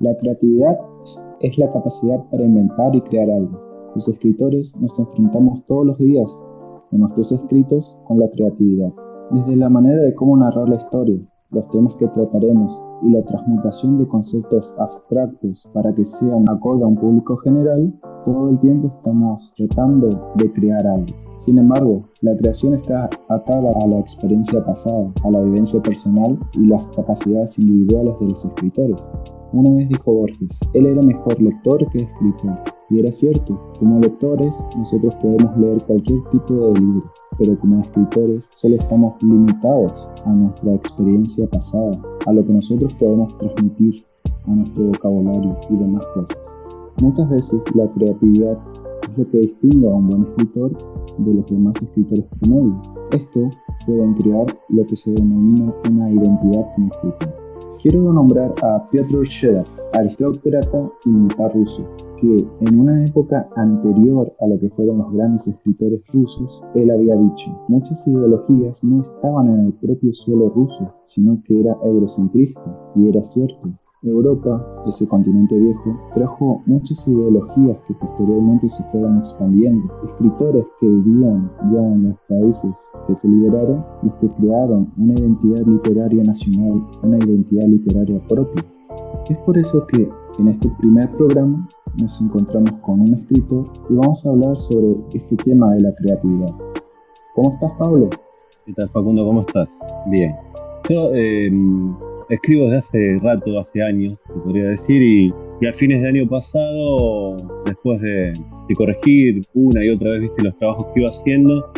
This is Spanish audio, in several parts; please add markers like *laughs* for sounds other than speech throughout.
La creatividad es la capacidad para inventar y crear algo. Los escritores nos enfrentamos todos los días en nuestros escritos con la creatividad, desde la manera de cómo narrar la historia, los temas que trataremos y la transmutación de conceptos abstractos para que sean acorde a un público general, todo el tiempo estamos tratando de crear algo. Sin embargo, la creación está atada a la experiencia pasada, a la vivencia personal y las capacidades individuales de los escritores. Una vez dijo Borges, él era mejor lector que escritor. Y era cierto, como lectores nosotros podemos leer cualquier tipo de libro, pero como escritores solo estamos limitados a nuestra experiencia pasada, a lo que nosotros podemos transmitir a nuestro vocabulario y demás cosas. Muchas veces la creatividad es lo que distingue a un buen escritor de los demás escritores promedio. Esto puede crear lo que se denomina una identidad como escritor. Quiero nombrar a Piotr Shedar, aristócrata y militar ruso, que en una época anterior a lo que fueron los grandes escritores rusos, él había dicho, muchas ideologías no estaban en el propio suelo ruso, sino que era eurocentrista, y era cierto. Europa, ese continente viejo, trajo muchas ideologías que posteriormente se fueron expandiendo. Escritores que vivían ya en los países que se liberaron, los que crearon una identidad literaria nacional, una identidad literaria propia. Es por eso que en este primer programa nos encontramos con un escritor y vamos a hablar sobre este tema de la creatividad. ¿Cómo estás, Pablo? ¿Qué tal, Facundo? ¿Cómo estás? Bien. Yo eh, escribo desde hace rato, hace años, se podría decir, y, y, a fines del año pasado, después de, de, corregir una y otra vez ¿viste, los trabajos que iba haciendo,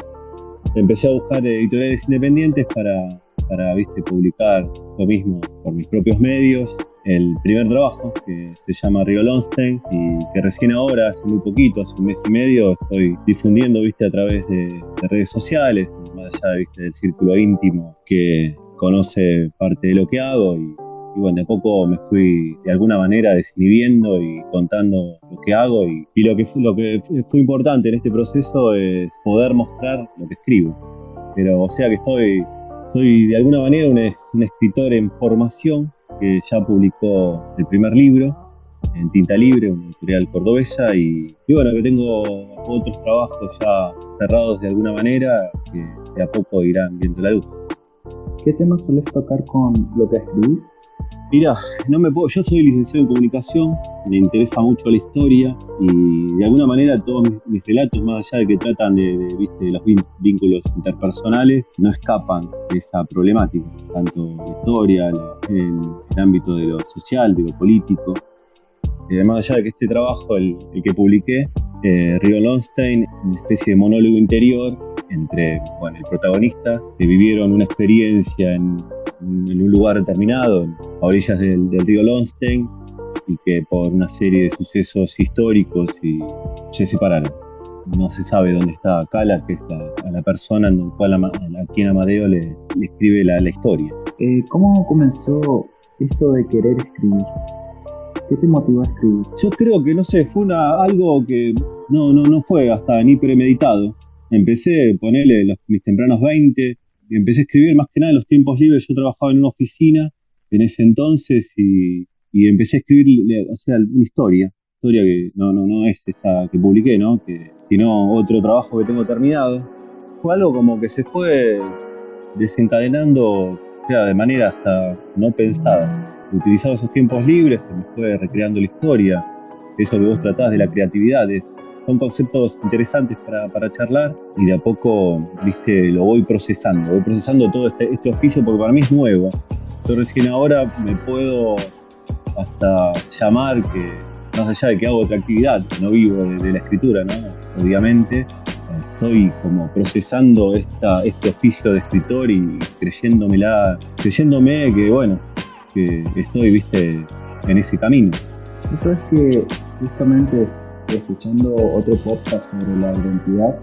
empecé a buscar editoriales independientes para, para ¿viste, publicar lo mismo por mis propios medios. El primer trabajo, que se llama Río Lonstein, y que recién ahora, hace muy poquito, hace un mes y medio, estoy difundiendo ¿viste, a través de, de redes sociales, más allá ¿viste, del círculo íntimo que, conoce parte de lo que hago y, y, bueno, de a poco me fui de alguna manera desinhibiendo y contando lo que hago y, y, lo, que fue, lo que fue importante en este proceso es poder mostrar lo que escribo. Pero o sea que estoy, soy de alguna manera un, un escritor en formación que ya publicó el primer libro en Tinta Libre, una editorial cordobesa, y, y, bueno, que tengo otros trabajos ya cerrados de alguna manera que de a poco irán viendo la luz. ¿Qué temas sueles tocar con lo que escribís? Mira, no me puedo, yo soy licenciado en comunicación, me interesa mucho la historia y de alguna manera todos mis, relatos, más allá de que tratan de, de, ¿viste? los vínculos interpersonales, no escapan de esa problemática, tanto la historia, en el ámbito de lo social, de lo político. Eh, más allá de que este trabajo, el, el que publiqué, eh, Río Lonstein, una especie de monólogo interior entre el protagonista, que vivieron una experiencia en, un lugar determinado, a orillas del, río Lonstein, y que por una serie de sucesos históricos se separaron. No se sabe dónde está Cala, que es la, persona en cual a, quien Amadeo le, escribe la, la historia. Eh, ¿Cómo comenzó esto de querer escribir? ¿Qué te motivó a escribir? Yo creo que, no sé, fue una, algo que no, no, no fue hasta ni premeditado empecé a ponerle los, mis tempranos 20 y empecé a escribir más que nada en los tiempos libres. Yo trabajaba en una oficina en ese entonces y, y empecé a escribir, o sea, una historia, historia que no, no, no es esta que publiqué, ¿no? Que, sino otro trabajo que tengo terminado. Fue algo como que se fue desencadenando, o sea, de manera hasta no pensada. Utilizado esos tiempos libres, se me fue recreando la historia. Eso que vos tratás de la creatividad, es son conceptos interesantes para, para, charlar y de a poco, viste, lo voy procesando, voy procesando todo este, este, oficio porque para mí es nuevo. Yo recién ahora me puedo hasta llamar que, más allá de que hago otra actividad, no vivo de, de la escritura, ¿no? Obviamente, estoy como procesando esta, este oficio de escritor y creyéndomela, creyéndome que, bueno, que estoy, viste, en ese camino. Eso es que justamente escuchando otro podcast sobre la identidad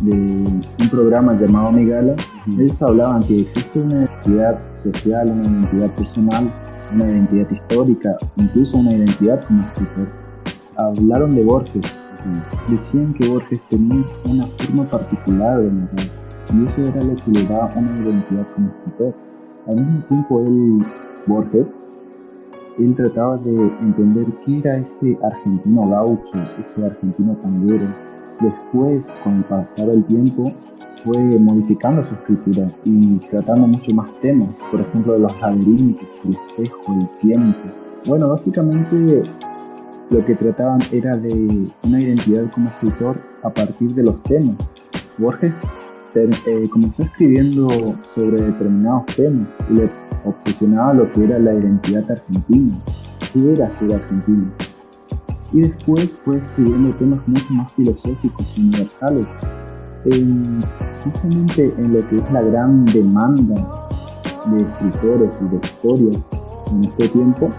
de un programa llamado Migala, ellos hablaban que existe una identidad social, una identidad personal, una identidad histórica, incluso una identidad como escritor. Hablaron de Borges, decían que Borges tenía una forma particular de narrar y eso era lo que le daba una identidad como escritor. Al mismo tiempo, él, Borges, él trataba de entender qué era ese argentino gaucho, ese argentino tanguero. Después, con el pasar del tiempo, fue modificando su escritura y tratando mucho más temas, por ejemplo, de los laberintos, el espejo, el tiempo. Bueno, básicamente lo que trataban era de una identidad como escritor a partir de los temas. Borges eh, comenzó escribiendo sobre determinados temas y le obsesionaba lo que era la identidad argentina, qué era ser argentino. Y después fue escribiendo temas mucho más filosóficos y universales, justamente en lo que es la gran demanda de escritores y de historias en este tiempo,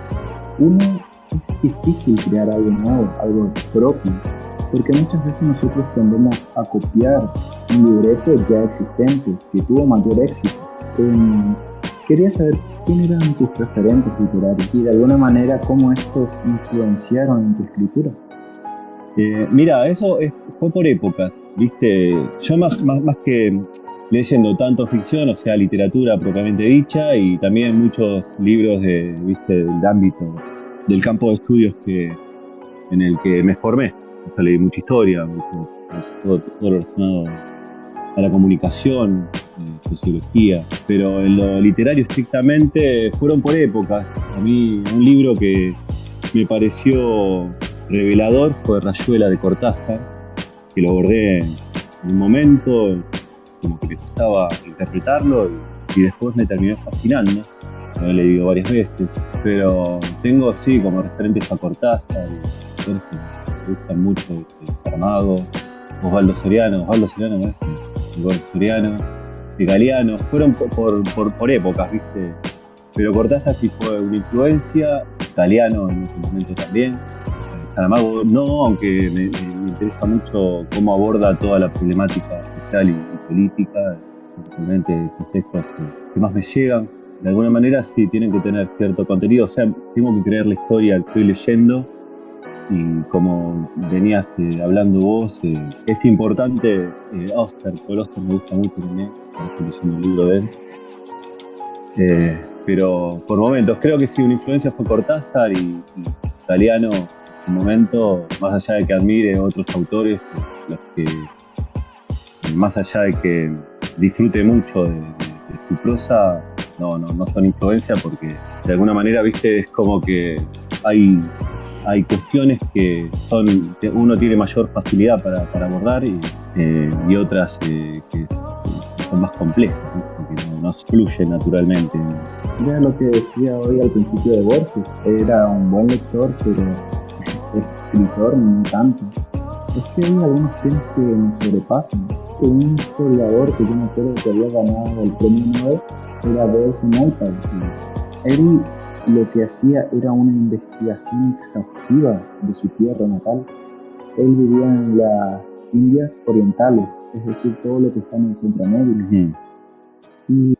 uno es difícil crear algo nuevo, algo propio, porque muchas veces nosotros tendemos a copiar un libreto ya existente, que tuvo mayor éxito. Quería saber quién eran tus referentes literarios y de alguna manera cómo estos influenciaron en tu escritura. Eh, mira, eso fue por épocas, ¿viste? Yo más, más, que leyendo tanto ficción, o sea, literatura propiamente dicha, y también muchos libros de, ¿viste? del ámbito, del campo de estudios que, en el que me formé. Leí mucha historia, todo, todo relacionado a la comunicación, sociología, pero en lo literario estrictamente fueron por épocas. A mí un libro que me pareció revelador fue Rayuela de Cortázar, que lo abordé en un momento, como que me gustaba interpretarlo y, después me terminó fascinando. Lo he leído varias veces, pero tengo sí como referentes a Cortázar, me gustan mucho, este, Saramago, Osvaldo Soriano, Osvaldo Soriano me Igor Soriano, Galeano, fueron por, por, por, épocas, ¿viste? Pero Cortázar sí fue una influencia, Galeano en ese momento también, Saramago no, aunque me, interesa mucho cómo aborda toda la problemática social y, política, realmente esos textos que, más me llegan. De alguna manera sí tienen que tener cierto contenido, o sea, tengo que creer la historia que estoy leyendo y como venías eh, hablando vos, eh, es importante, eh, Oster, Paul Oster me gusta mucho también, estoy leyendo un libro de él. Eh, pero por momentos, creo que sí, una influencia fue Cortázar y, Italiano en un momento, más allá de que admire otros autores, los que, más allá de que disfrute mucho de, su prosa, no, no, no son influencia porque de alguna manera, viste, es como que hay hay cuestiones que son uno tiene mayor facilidad para, abordar y, eh, otras eh, que son más complejas, porque no, fluyen naturalmente. Era lo que decía hoy al principio de Borges, era un buen lector, pero escritor no tanto. Es que hay algunos temas que me sobrepasan. Un historiador que yo me acuerdo que había ganado el premio Nobel era B.S. Naipaul. Él lo que hacía era una investigación exhaustiva de su tierra natal. Él vivía en las Indias Orientales, es decir, todo lo que está en Centroamérica. y,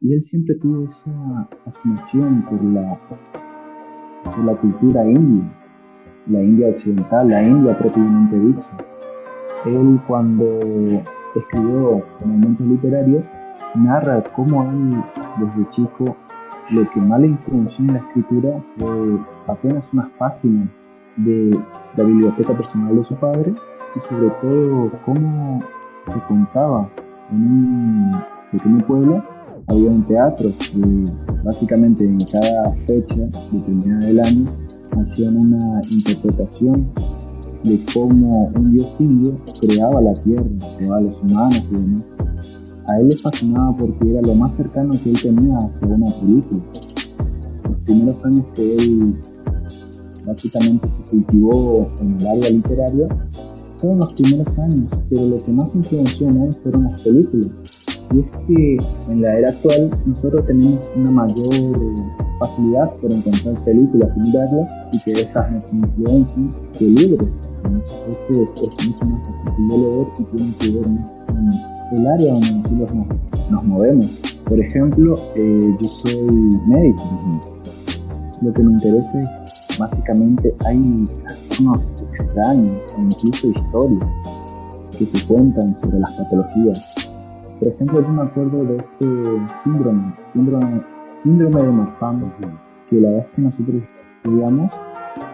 y, él siempre tuvo esa fascinación por la, por la cultura india, la India occidental, la India propiamente dicha. Él cuando escribió Momentos Literarios, narra cómo él desde chico lo que más le influenció en la escritura fue apenas unas páginas de la biblioteca personal de su padre y sobre todo cómo se contaba en un pequeño pueblo. Había un teatro que básicamente en cada fecha determinada del año hacían una interpretación de cómo un dios indio creaba la tierra, creaba a los humanos y demás a él le fascinaba porque era lo más cercano que él tenía hacia una película. Los primeros años que él básicamente se cultivó en el área literaria fueron los primeros años, pero lo que más influenció en él fueron las películas. Y es que en la era actual nosotros tenemos una mayor facilidad por encontrar películas y verlas y que estas nos influencien que libros. Muchas veces es mucho más de leer y tiene que ver más el área donde nosotros nos, movemos. Por ejemplo, eh, yo soy médico. Lo que me interesa es, básicamente, hay unos extraños o incluso historias que se cuentan sobre las patologías. Por ejemplo, yo me acuerdo de este síndrome, síndrome, síndrome de Marfan, que la vez que nosotros estudiamos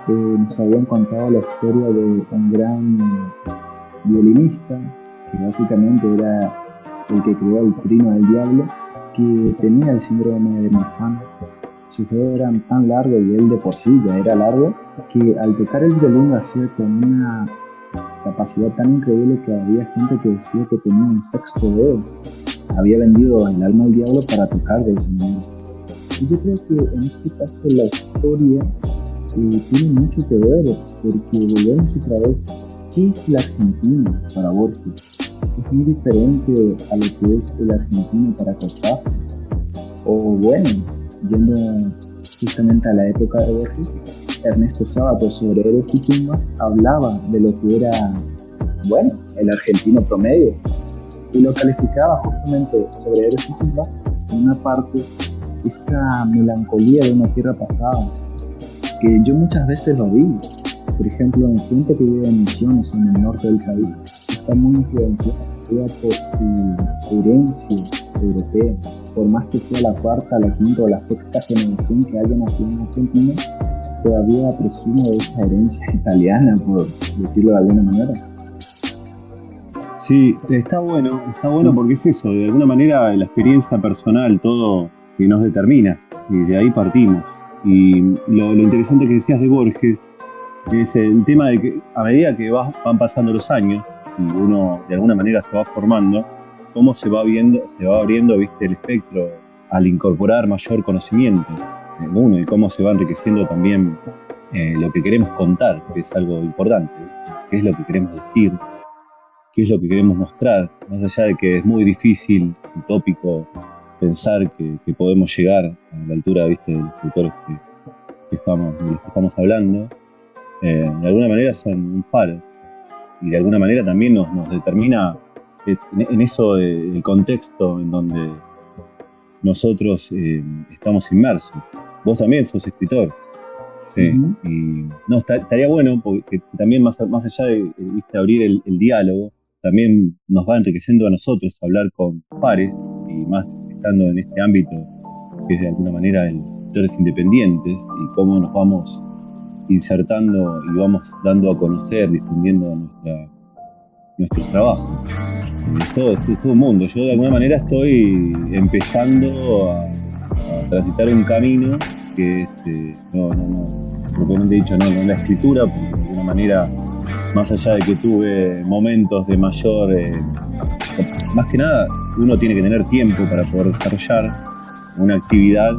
eh, nos habían contado la historia de un gran violinista, básicamente era el que creó el trino del diablo, que tenía el síndrome de Marfan. Sus dedos eran tan largos y él de por sí ya era largo, que al tocar el violín hacía con una capacidad tan increíble que había gente que decía que tenía un sexto dedo. Había vendido el alma al diablo para tocar de ese modo. Yo creo que en este caso la historia eh, tiene mucho que ver, porque volvemos otra vez, ¿qué es la Argentina para Borges? ¿Es muy diferente a lo que es el argentino para Cortázar? O bueno, yendo justamente a la época de Borges, Ernesto Sábato sobre Héroes y Tumbas hablaba de lo que era, bueno, el argentino promedio y lo calificaba justamente sobre Héroes y Tumbas en una parte esa melancolía de una tierra pasada que yo muchas veces lo vi. Por ejemplo, en gente que vive en Misiones en el norte del país está muy influenciada por su herencia europea. Por más que sea la cuarta, la quinta o la sexta generación que haya nacido en Argentina, todavía presume de esa herencia italiana, por decirlo de alguna manera. Sí, está bueno, está bueno porque es eso, de alguna manera la experiencia personal, todo que nos determina, y de ahí partimos. Y lo, interesante que decías de Borges es el tema de que a medida que van pasando los años y uno de alguna manera se va formando, cómo se va viendo, se va abriendo viste, el espectro al incorporar mayor conocimiento en uno y cómo se va enriqueciendo también eh, lo que queremos contar, que es algo importante, qué es lo que queremos decir, qué es lo que queremos mostrar, más allá de que es muy difícil, utópico, pensar que, podemos llegar a la altura ¿viste? de los escritores que, estamos, de los que estamos hablando, eh, de alguna manera son un faro. Y de alguna manera también nos, nos determina en, eso el contexto en donde nosotros eh, estamos inmersos. Vos también sos escritor. Sí. Y no, estaría bueno porque también más, más allá de ¿viste? abrir el, el diálogo, también nos va enriqueciendo a nosotros hablar con pares y más en este ámbito, que es de alguna manera el sectores independientes y cómo nos vamos insertando y vamos dando a conocer, difundiendo nuestros trabajos. Todo, es todo un mundo. Yo de alguna manera estoy empezando a, transitar un camino que este, no, no, no, propiamente dicho, no, no la escritura, porque de alguna manera, más allá de que tuve momentos de mayor, eh, más que nada, uno tiene que tener tiempo para poder desarrollar una actividad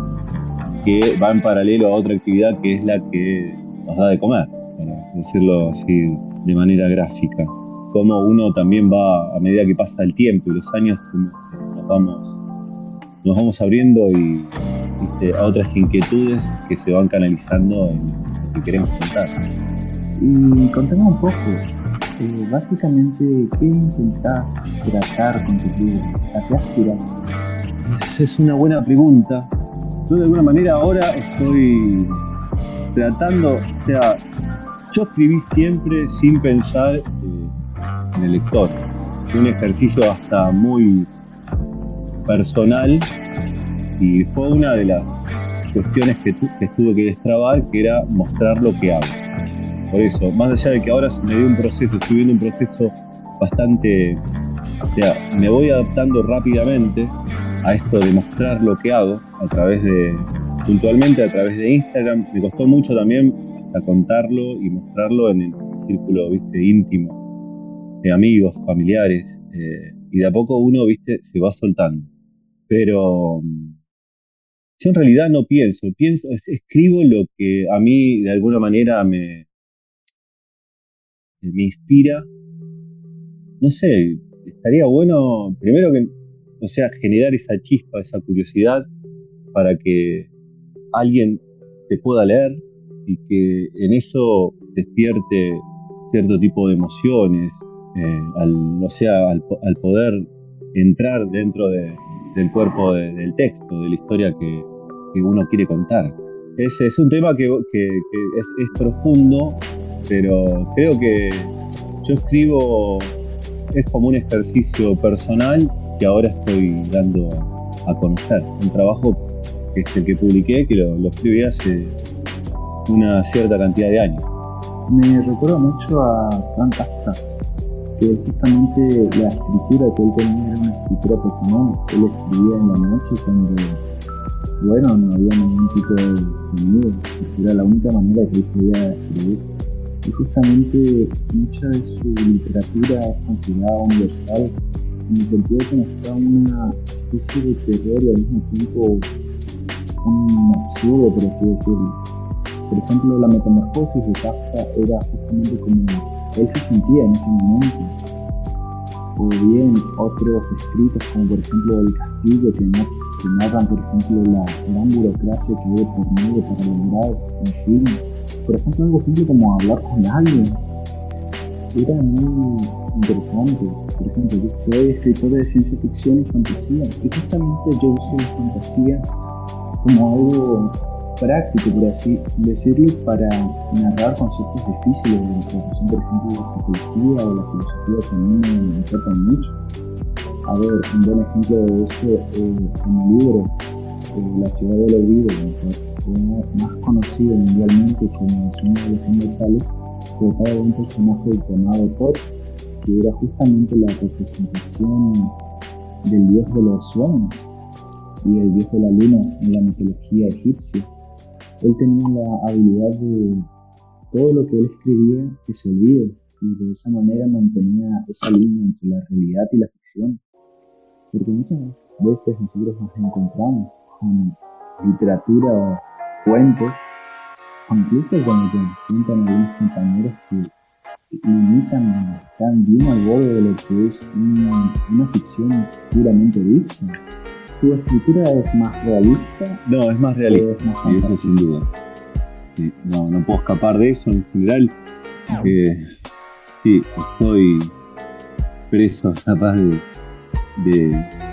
que va en paralelo a otra actividad que es la que nos da de comer, para decirlo así de manera gráfica. Como uno también va, a medida que pasa el tiempo y los años, nos vamos, nos vamos abriendo y a otras inquietudes que se van canalizando en lo que queremos contar. Y contemos un poco, eh, básicamente, ¿qué intentás tratar con tu libro? ¿A qué aspiras? Es una buena pregunta. Yo de alguna manera ahora estoy tratando, o sea, yo escribí siempre sin pensar eh, en el lector. Fue un ejercicio hasta muy personal y fue una de las cuestiones que, que tuve que destrabar, que era mostrar lo que hago por eso, más allá de que ahora se me dio un proceso, estoy viendo un proceso bastante, o sea, me voy adaptando rápidamente a esto de mostrar lo que hago a través de, puntualmente a través de Instagram. Me costó mucho también hasta contarlo y mostrarlo en el círculo, viste, íntimo de amigos, familiares, eh, y de a poco uno, viste, se va soltando. Pero mm, yo en realidad no pienso, pienso, escribo lo que a mí de alguna manera me, me inspira. No sé, estaría bueno, primero que, o sea, generar esa chispa, esa curiosidad para que alguien te pueda leer y que en eso despierte cierto tipo de emociones, eh, al, o sea, al, poder entrar dentro del cuerpo del texto, de la historia que, uno quiere contar. Es, es un tema que, es profundo pero creo que yo escribo, es como un ejercicio personal que ahora estoy dando a conocer. Un trabajo que es el que publiqué, que lo, escribí hace una cierta cantidad de años. Me recuerda mucho a Frank Kafka, que justamente la escritura que él tenía era una escritura personal. Él escribía en la noche cuando, bueno, no había ningún tipo de sonido, era la única manera que él podía escribir. Y justamente mucha de su literatura es considerada universal en el sentido de que nos da una especie de terror y al mismo tiempo un absurdo, por así decirlo. Por ejemplo, la metamorfosis de Kafka era justamente como él se sentía en ese momento. O bien otros escritos, como por ejemplo El Castillo, que, narran, por ejemplo, la gran burocracia que debe por medio para lograr un film. Por ejemplo, algo simple como hablar con alguien. Era muy interesante. Por ejemplo, yo soy escritor de ciencia ficción y fantasía, y justamente yo uso la fantasía como algo práctico, por así decirlo, para narrar conceptos difíciles de la educación, por ejemplo, la psicología o la filosofía que mí me importan mucho. A ver, un buen ejemplo de eso eh, en el libro eh, La ciudad del olvido, más conocido mundialmente como Sueños de los Inmortales, trataba de un personaje llamado Thor, que era justamente la representación del dios de los sueños y el dios de la luna en la mitología egipcia. Él tenía la habilidad de todo lo que él escribía que se olvide y de esa manera mantenía esa línea entre la realidad y la ficción. Porque muchas veces nosotros nos encontramos con literatura o cuentos, incluso cuando te cuentan algunos compañeros que limitan tan bien al borde de lo que es una, una ficción puramente vista. ¿Tu escritura es más realista? No, es más realista, y eso sin duda. no, no puedo escapar de eso en general. sí, estoy preso capaz de,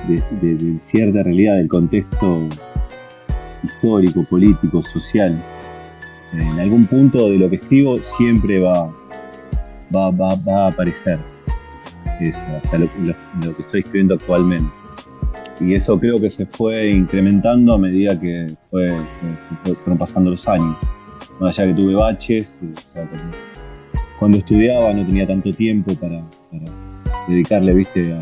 de, de, cierta realidad del contexto histórico, político, social. En algún punto de lo que escribo siempre va, va, va, va a aparecer. Eso, hasta lo, que estoy escribiendo actualmente. Y eso creo que se fue incrementando a medida que fue, fueron pasando los años. Más allá que tuve baches, cuando estudiaba no tenía tanto tiempo para, dedicarle ¿viste? A,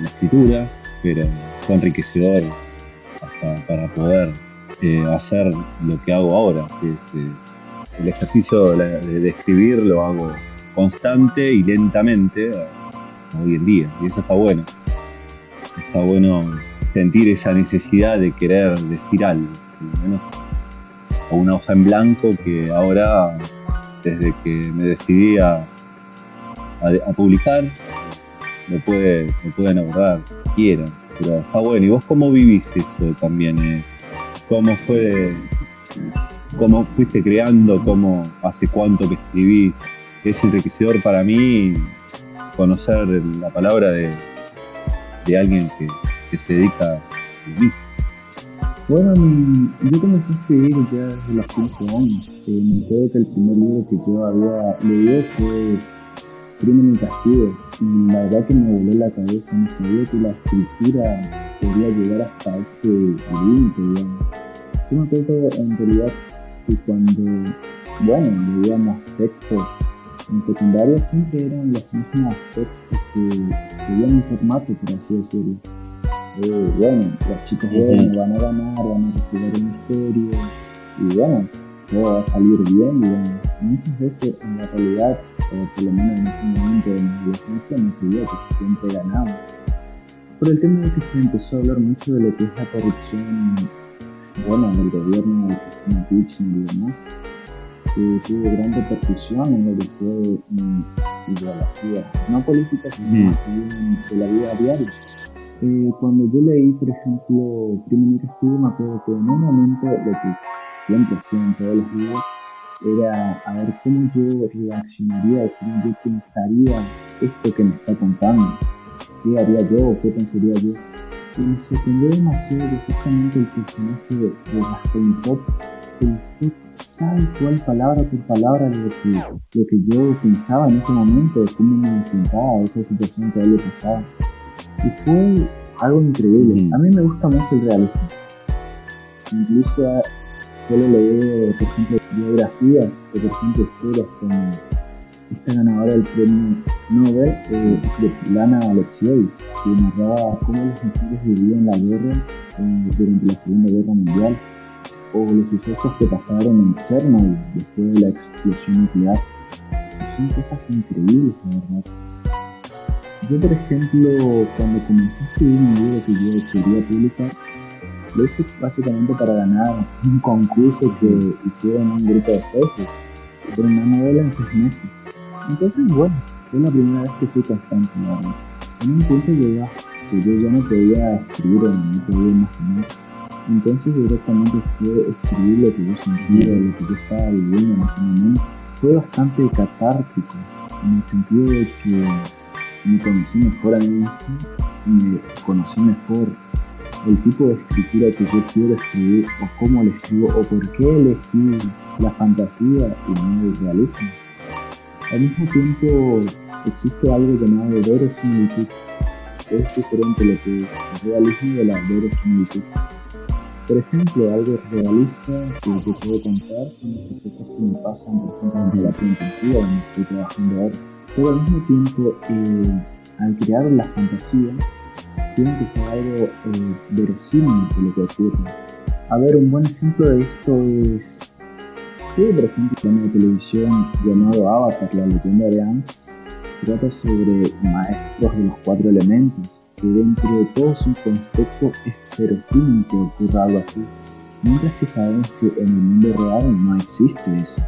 la escritura, pero fue enriquecedor hasta para poder eh, hacer lo que hago ahora, eh, el ejercicio de escribir lo hago constante y lentamente hoy en día. Y eso está bueno. Está bueno sentir esa necesidad de querer decir algo. O una hoja en blanco que ahora, desde que me decidí a, publicar, me, puede, me pueden abordar quieran. Pero está bueno. ¿Y vos cómo vivís eso también? Eh? ¿Cómo fue? ¿Cómo fuiste creando? ¿Cómo hace cuánto que escribís? es enriquecedor para mí conocer la palabra de, alguien que, se dedica a mí. Bueno, yo comencé a escribir ya desde los 15 años. Eh, me acuerdo que el primer libro que yo había leído fue Crimen y Castigo. Y la verdad que me voló la cabeza. No sabía que la escritura podría llegar hasta ese límite, digamos. Yo me acuerdo en realidad que cuando, bueno, leíamos textos en secundaria siempre eran los mismos textos que seguían un formato, por así decirlo. Eh, bueno, los chicos jóvenes van a ganar, van a resolver una historia, y bueno, todo va a salir bien, digamos. Muchas veces en la realidad, o por lo menos en ese momento de mi adolescencia, me creía que siempre ganamos. Por el tema de que se empezó a hablar mucho de lo que es la corrupción, bueno, del gobierno de Cristina Kirchner y demás, que tuvo gran repercusión en lo que fue ideología, no política, sino también de la vida diaria. Eh, cuando yo leí, por ejemplo, Crimen y Castigo, me acuerdo que en un momento lo que siempre hacía en todos los días era a ver cómo yo reaccionaría, cómo yo pensaría esto que me está contando, qué haría yo, qué pensaría yo. Y me sorprendió demasiado que justamente el personaje de, de Pop pensó tal cual palabra por palabra lo que, lo que yo pensaba en ese momento, de cómo me enfrentaba a esa situación que a él le pasaba. Y fue algo increíble. A mí me gusta mucho el realismo. Incluso solo leer, por ejemplo, biografías o, por ejemplo, historias como esta ganadora del premio Nobel, eh, Svetlana Alexievich, que narraba cómo las mujeres vivían la guerra eh, durante la Segunda Guerra Mundial o los sucesos que pasaron en Chernobyl después de la explosión nuclear. Son cosas increíbles, la verdad. Yo, por ejemplo, cuando comencé a escribir un libro que yo quería publicar, lo hice básicamente para ganar un concurso que hicieron un grupo de Facebook, por una novela en seis meses. Entonces, bueno, fue la primera vez que fui constante, En un punto llegó que yo ya no podía escribir o no podía imaginar. Entonces directamente fue escribir lo que yo sentía, lo que yo estaba viviendo en ese momento. Fue bastante catártico, en el sentido de que me conocí mejor a mí mismo, me conocí mejor el tipo de escritura que yo quiero escribir, o cómo le escribo, o por qué elegí la fantasía y no el realismo. Al mismo tiempo existe algo llamado verosimilitud. Es diferente lo que es el realismo de la verosimilitud. Por ejemplo, algo realista que yo puedo contar son los sucesos que me pasan, por ejemplo, en terapia intensiva, donde estoy trabajando ahora. Pero al mismo tiempo, eh, al crear la fantasía, tiene que ser algo eh, verosímil de lo que ocurre. A ver, un buen ejemplo de esto es, sí, por ejemplo, un de televisión llamado Avatar, la leyenda de Aang, trata sobre maestros de los cuatro elementos, que dentro de todo su concepto es verosímil que ocurra algo así, mientras que sabemos que en el mundo real no existe eso.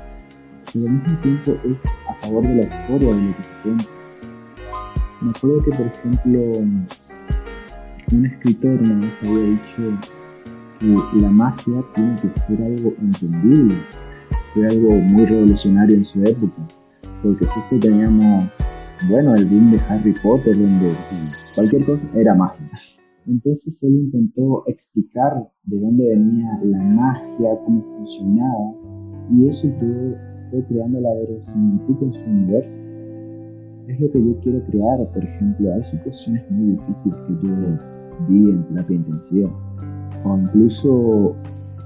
Pero al mismo tiempo es a favor de la historia de lo que se cuenta. Me acuerdo que, por ejemplo, un escritor una vez había dicho que la magia tiene que ser algo entendible, fue algo muy revolucionario en su época, porque justo teníamos, bueno, el boom de Harry Potter, donde cualquier cosa era magia. Entonces él intentó explicar de dónde venía la magia, cómo funcionaba, y eso fue, fue creando la verosimilitud en su universo. Es lo que yo quiero crear, por ejemplo, hay situaciones muy difíciles que yo vi en terapia intensiva, o incluso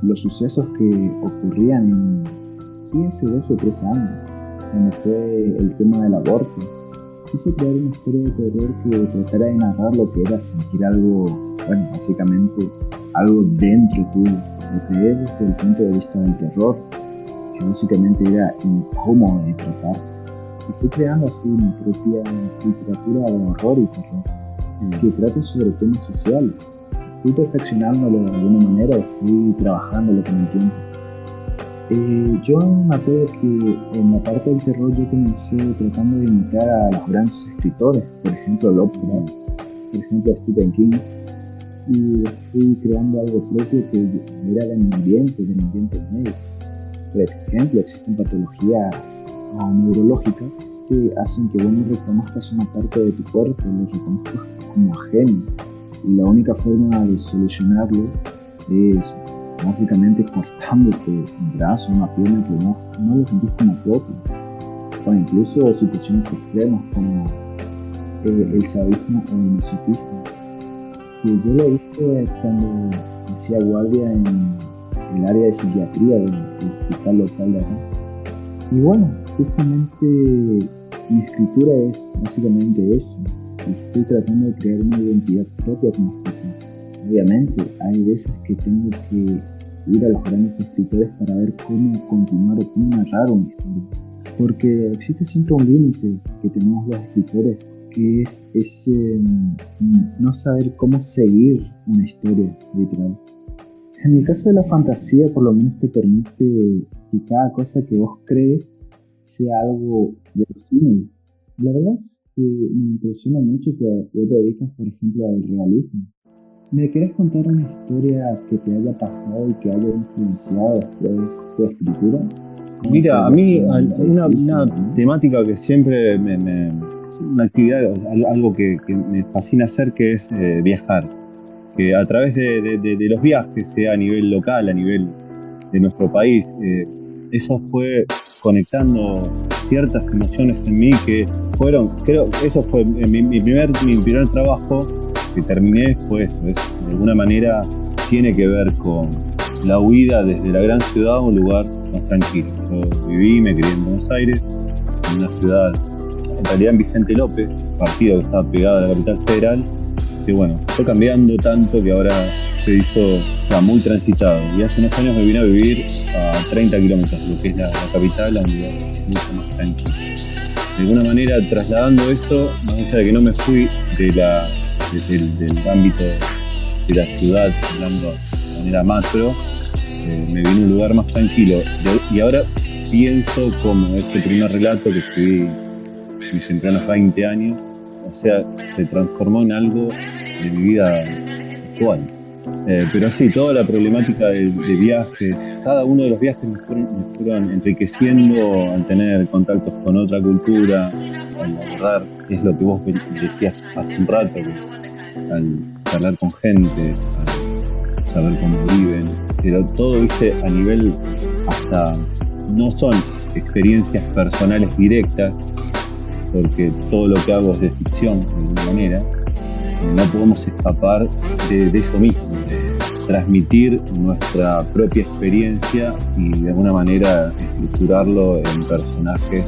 los sucesos que ocurrían en, sí, hace dos o tres años, cuando fue el tema del aborto. Quise crear una historia de terror que tratara de narrar lo que era sentir algo, bueno, básicamente algo dentro tuyo, lo que es desde el punto de vista del terror, que básicamente era incómodo de tratar. Y fui creando así mi propia literatura de horror y terror que trate sobre temas sociales. Fui perfeccionándolo de alguna manera, fui trabajándolo con el tiempo. Eh, yo me acuerdo que en la parte del terror yo comencé tratando de imitar a los grandes escritores, por ejemplo Lovecraft, por ejemplo Stephen King, y fui creando algo propio que era de mi ambiente, de mi ambiente. Por ejemplo, existen patologías neurológicas que hacen que vos no reconozcas una parte de tu cuerpo, lo reconozcas como ajeno. Y la única forma de solucionarlo es básicamente cortándote un brazo, una pierna que no, no lo sentís como propio. O incluso situaciones extremas como eh, el sadismo o el masoquismo. Que yo lo he visto cuando hacía guardia en el área de psiquiatría del, hospital local de acá. Y bueno, justamente mi escritura es básicamente eso, estoy tratando de crear una identidad propia como escritor. Obviamente, hay veces que tengo que ir a los grandes escritores para ver cómo continuar o cómo narrar una historia. Porque existe siempre un límite que tenemos los escritores, que es ese mm, no saber cómo seguir una historia literal. En el caso de la fantasía, por lo menos te permite que cada cosa que vos crees sea algo cine. La verdad es que me impresiona mucho que vos te dedicas, por ejemplo, al realismo. ¿Me querés contar una historia que te haya pasado y que haya influenciado después tu escritura? Mira, a mí una, una temática que siempre me, me, una actividad, algo que, que, me fascina hacer, que es eh, viajar. Que a través de, de, de, los viajes, sea a nivel local, a nivel de nuestro país, eh, eso fue conectando ciertas emociones en mí que fueron, creo, eso fue mi, mi primer, mi primer trabajo que terminé fue de alguna manera tiene que ver con, la huida desde la gran ciudad a un lugar más tranquilo. Yo viví, me crié en Buenos Aires, en una ciudad, en realidad en Vicente López, partido que estaba pegado a la capital federal, que bueno, fue cambiando tanto que ahora se hizo muy transitado. Y hace unos años me vine a vivir a 30 kilómetros, lo que es la, capital, a un lugar mucho más tranquilo. De alguna manera, trasladando eso, más allá de que no me fui de la, del ámbito de la ciudad, hablando de manera macro, eh, me vine a un lugar más tranquilo. Y ahora pienso como este primer relato que escribí mis tempranos 20 años, o sea, se transformó en algo de mi vida actual. Eh, pero sí, toda la problemática de, viajes, cada uno de los viajes me fueron, enriqueciendo al tener contactos con otra cultura, al abordar, es lo que vos decías hace un rato, al hablar con gente, al saber cómo viven, pero todo, viste, a nivel hasta, no son experiencias personales directas, porque todo lo que hago es de ficción, de alguna manera, no podemos escapar de, eso mismo, de transmitir nuestra propia experiencia y de alguna manera estructurarlo en personajes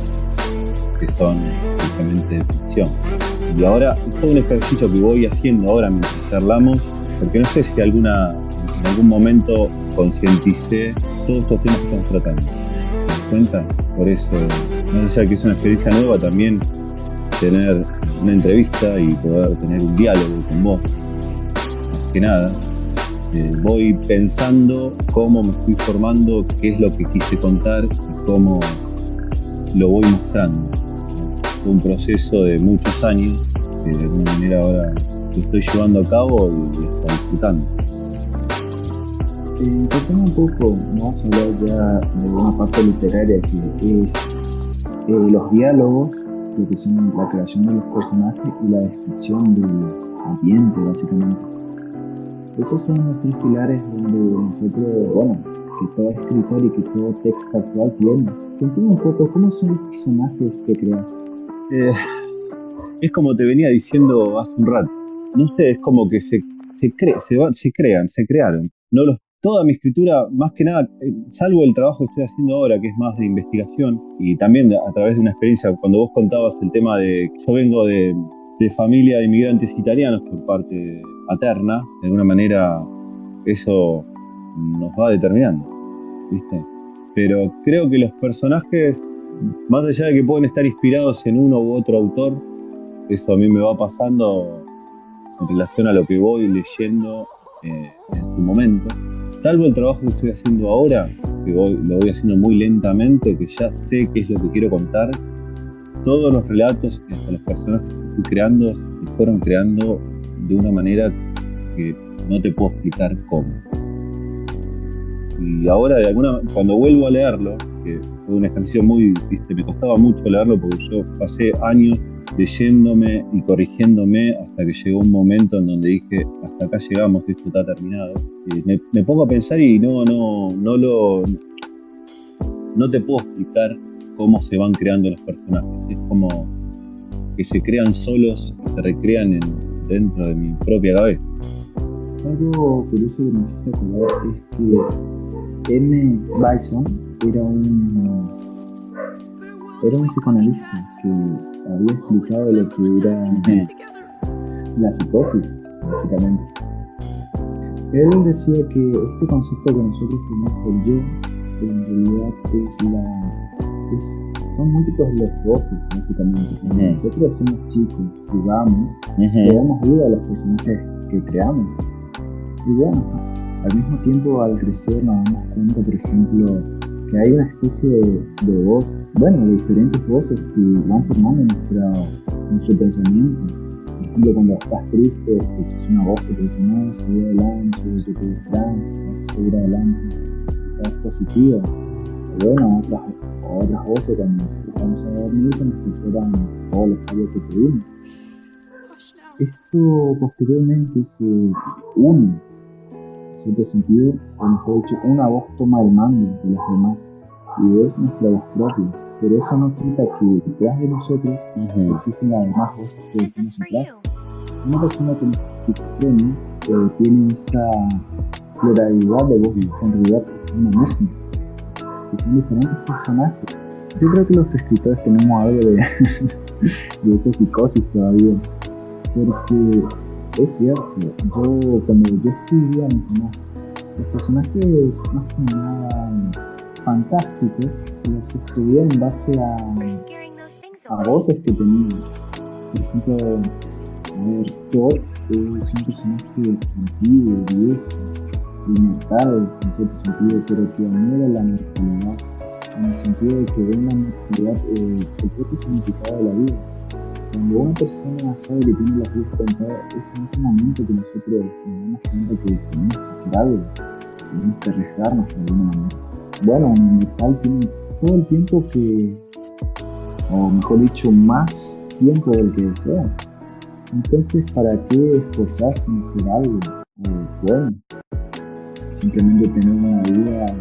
que son justamente de ficción. Y ahora todo un ejercicio que voy haciendo ahora mientras charlamos, porque no sé si alguna, en algún momento concienticé todos estos temas que estamos tratando. ¿Te das cuenta? Por eso, no sé si es una experiencia nueva, también tener una entrevista y poder tener un diálogo con vos. Más que nada, eh, voy pensando cómo me estoy formando, qué es lo que quise contar y cómo lo voy mostrando. Un proceso de muchos años que de alguna manera ahora estoy llevando a cabo y estoy disfrutando. Eh, un poco, vamos a hablar ya de una parte literaria que es eh, los diálogos lo que son la creación de los personajes y la descripción del ambiente, básicamente. Esos son los tres pilares donde nosotros, bueno, que todo escritor y que todo texto actual tiene. Cuéntame un poco, ¿cómo son los personajes que creas? Eh, es como te venía diciendo hace un rato. No sé, es como que se, se, se, se crean, se crearon. No toda mi escritura, más que nada, eh, salvo el trabajo que estoy haciendo ahora, que es más de investigación, y también a través de una experiencia, cuando vos contabas el tema de, yo vengo de, familia de inmigrantes italianos por parte paterna, de alguna manera eso nos va determinando, ¿viste? Pero creo que los personajes, más allá de que pueden estar inspirados en uno u otro autor, eso a mí me va pasando en relación a lo que voy leyendo eh, en su momento salvo el trabajo que estoy haciendo ahora, que lo voy haciendo muy lentamente, que ya sé qué es lo que quiero contar, todos los relatos hasta los personajes que estoy creando se fueron creando de una manera que no te puedo explicar cómo. Y ahora, de alguna, cuando vuelvo a leerlo, que fue un ejercicio muy, viste, me costaba mucho leerlo porque yo pasé años leyéndome y corrigiéndome hasta que llegó un momento en donde dije, hasta acá llegamos, esto está terminado. me, pongo a pensar y no, no, no lo. No te puedo explicar cómo se van creando los personajes. Es como que se crean solos y se recrean dentro de mi propia cabeza. Algo curioso que me hiciste acordar es que M. Bison era un era un psicoanalista que había explicado lo que era la psicosis, básicamente. Él decía que este concepto que nosotros tenemos del yo, en realidad es la. Es, son múltiples los voces, básicamente. nosotros somos chicos, jugamos, le damos vida a los personajes que creamos. Y bueno, al mismo tiempo, al crecer, nos damos cuenta, por ejemplo, que hay una especie de, voz, bueno, de diferentes voces que van formando nuestra, nuestro pensamiento. Por ejemplo, cuando estás triste, escuchas una voz que te dice, no, sigue adelante, que te vas a seguir adelante, quizás positiva. O bueno, otras, otras voces cuando nos estamos a dormir que nos recuerdan todos los cambios que tuvimos. Esto posteriormente se une en cierto sentido, o mejor dicho, una voz toma el mando de las demás y es nuestra voz propia. Pero eso no quita que detrás de nosotros existen además voces que dejamos atrás. Una persona con esquizofrenia eh, tiene esa pluralidad de voces que en realidad es uno mismo, que son diferentes personajes. Yo creo que los escritores tenemos algo de, *laughs* de esa psicosis todavía, porque es cierto, yo cuando yo escribía los personajes más que nada fantásticos los escribía en base a, a voces que tenía. Por ejemplo, a ver, Thor es un personaje antiguo, viejo, inmortal en cierto sentido, pero que anhela la mortalidad, en el sentido de que ve la mortalidad eh, el propio significado de la vida. Cuando una persona sabe que tiene la vida contada, es en ese momento que nosotros nos cuenta que tenemos que hacer algo, tenemos que arriesgarnos de alguna manera. Bueno, un inmortal tiene todo el tiempo que, o mejor dicho, más tiempo del que desea entonces, ¿para qué esforzarse en hacer algo? O, bueno, simplemente tener una vida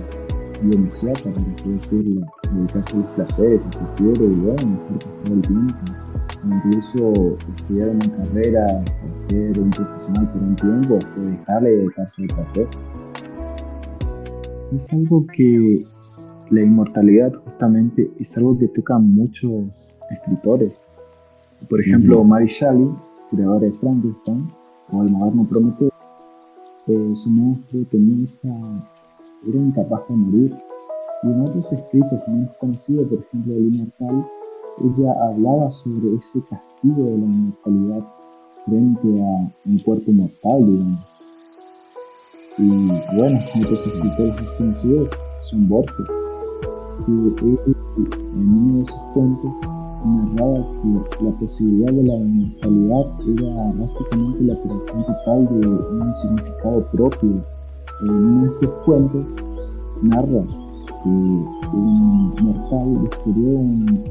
iniciata, por así decirlo, dedicarse a los placeres si se quiere, y bueno, mejor pasar el tiempo. Incluso estudiar una carrera ser un profesional por un tiempo, o dejarle de dedicarse a otra cosa. Es algo que la inmortalidad justamente es algo que tocan muchos escritores. Por ejemplo, Mary Shelley creadora de Frankenstein, o el moderno Prometeo, eh, su monstruo tenía esa, era incapaz de morir. Y en otros escritos menos conocidos, por ejemplo, el Inmortal, ella hablaba sobre ese castigo de la inmortalidad frente a un cuerpo mortal, digamos. Y bueno, otros escritores más conocidos son Borges, que en uno de sus cuentos narraba que la posibilidad de la inmortalidad era básicamente la creación total de un significado propio. En uno de sus cuentos narra un mortal descubrió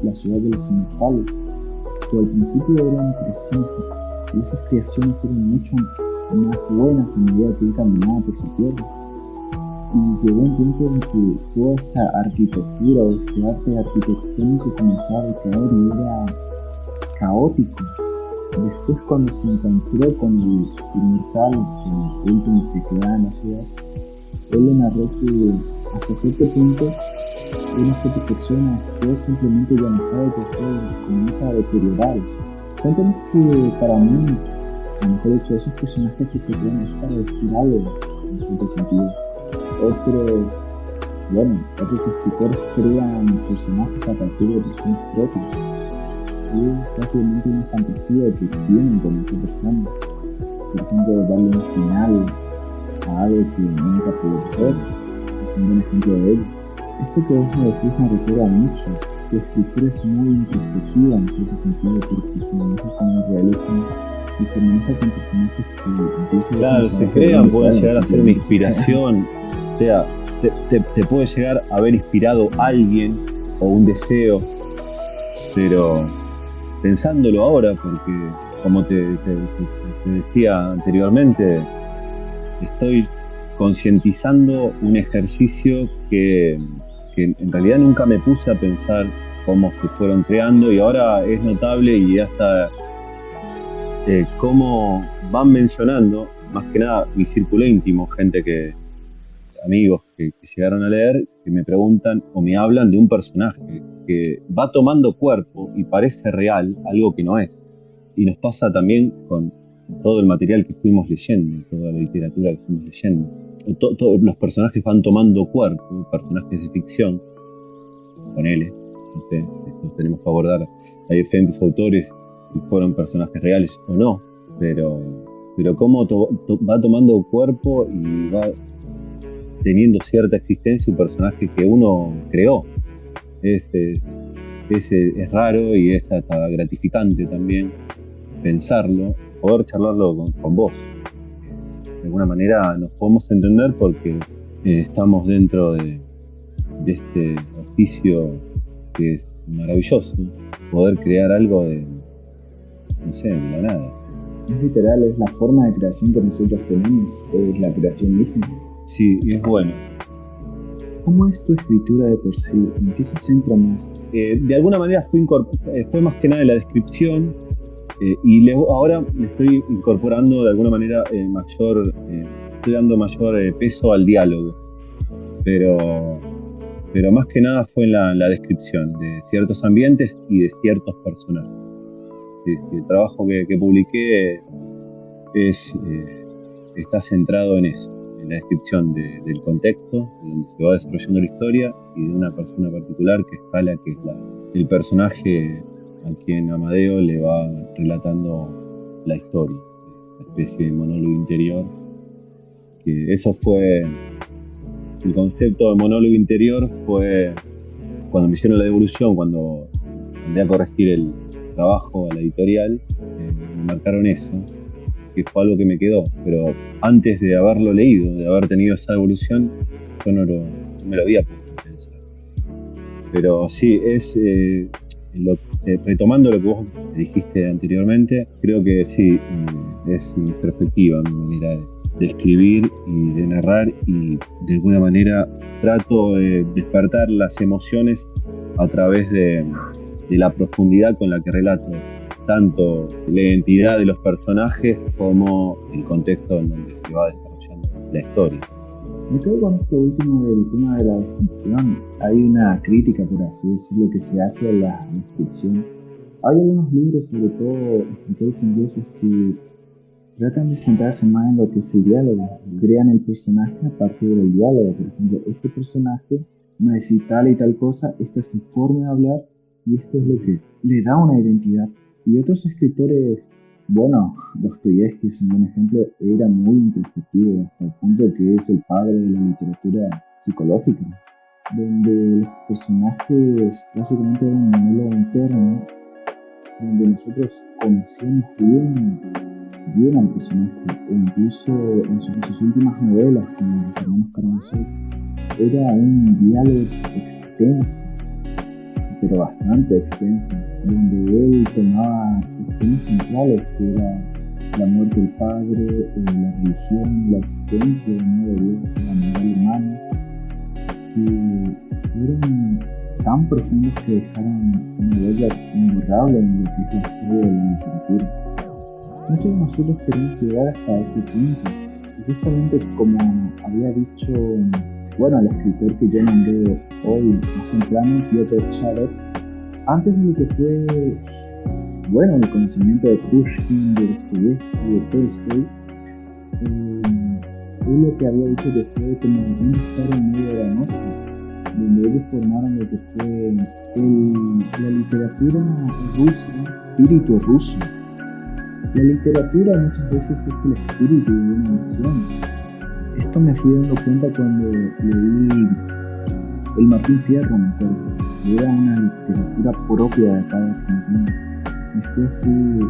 la ciudad de los inmortales, que al principio eran creaciones, y esas creaciones eran mucho más buenas en medida que él caminaba por su tierra y llegó un punto en que toda esa arquitectura o ese arte arquitectónico comenzaba a caer y era caótico. Después cuando se encontró con el inmortal, el último que quedaba en la ciudad, él le narró que hasta cierto punto uno se perfecciona, después simplemente sabe qué hacer, comienza a deteriorarse. Sienten que para mí, mejor hecho esos personajes que se para decir algo en cierto sentido otro, bueno, otros escritores crean personajes a partir de personas propias. Y es básicamente una fantasía que tienen con esa persona. Por ejemplo, darle un final a algo que nunca pudo ser. Un buen ejemplo de ello. Esto que vos me decís me recuerda mucho. Tu escritura es muy introspectiva en cierto sentido porque se maneja con el realismo y se maneja con personajes que incluso... Claro, se crean, pueden llegar a ser mi inspiración. O sea, te, puede llegar a haber inspirado alguien o un deseo, pero pensándolo ahora, porque como te, decía anteriormente, estoy concientizando un ejercicio que, en realidad nunca me puse a pensar cómo se fueron creando y ahora es notable y hasta eh, cómo van mencionando, más que nada mi círculo íntimo, gente que, amigos que, llegaron a leer que me preguntan o me hablan de un personaje que va tomando cuerpo y parece real, algo que no es. Y nos pasa también con todo el material que fuimos leyendo, toda la literatura que fuimos leyendo. Todos los personajes van tomando cuerpo, personajes de ficción, con él, no sé, tenemos que abordar a diferentes autores si fueron personajes reales o no, pero, pero cómo va tomando cuerpo y va teniendo cierta existencia un personaje que uno creó. Es, es, raro y es hasta gratificante también pensarlo, poder charlarlo con, vos. De alguna manera nos podemos entender porque eh, estamos dentro de, de este oficio que es maravilloso, poder crear algo de, no sé, de la nada. Es literal, es la forma de creación que nosotros tenemos, es la creación misma. Sí, es bueno. ¿Cómo es tu escritura de por sí? ¿En qué se centra más? Eh, de alguna manera fue, eh, fue, más que nada en la descripción eh, y ahora le estoy incorporando de alguna manera mayor estoy dando mayor eh, peso al diálogo, pero, pero más que nada fue en la, descripción de ciertos ambientes y de ciertos personajes. el trabajo que, publiqué es, eh, está centrado en eso, en la descripción del contexto, de donde se va desarrollando la historia y de una persona particular que escala, que es la, el personaje a quien Amadeo le va relatando la historia, una especie de monólogo interior. Que eso fue el concepto de monólogo interior fue cuando me hicieron la devolución, cuando mandé a corregir el trabajo a la editorial, eh, me marcaron eso, que fue algo que me quedó. Pero antes de haberlo leído, de haber tenido esa devolución, yo no, me lo había puesto a pensar. Pero sí, es eh, eh, retomando lo que vos dijiste anteriormente, creo que sí, mm, es perspectiva mi manera de, escribir y de narrar y de alguna manera trato de despertar las emociones a través de, la profundidad con la que relato tanto la identidad de los personajes como el contexto en donde se va desarrollando la historia. Me quedo con esto último del tema de la descripción. Hay una crítica, por así decirlo, que se hace a la descripción. Hay algunos libros, sobre todo escritores ingleses, que tratan de centrarse más en lo que es el diálogo. Crean el personaje a partir del diálogo. Por ejemplo, este personaje me decir tal y tal cosa, esta es su forma de hablar y esto es lo que le da una identidad. Y otros escritores bueno, Dostoyevsky es un buen ejemplo, era muy introspectivo hasta el punto que es el padre de la literatura psicológica, donde los personajes básicamente eran un monólogo interno, donde nosotros conocíamos bien, bien al personaje, e incluso en sus, últimas novelas, como Los Hermanos Karamazov, era un diálogo extenso pero bastante extenso, donde él tomaba temas centrales que era la muerte del padre, eh, la religión, la existencia de nuevo Dios, la moral humana, que fueron tan profundos que dejaron una huella imborrable en lo que es la historia de la literatura. Muchos de nosotros queremos llegar hasta ese punto, y justamente como había dicho bueno, el escritor que yo nombré hoy temprano, Piotr Chávez, antes de lo que fue, bueno, el conocimiento de Pushkin, de Dostoyevsky, de Tolstoy, eh, él lo que había dicho que fue como un estar en medio de la noche, donde ellos formaron lo que fue la literatura rusa, espíritu ruso. La literatura muchas veces es el espíritu de una nación esto me fui dando cuenta cuando leí El Martín Fierro, me acuerdo, que era una literatura propia de cada Argentina. Después fui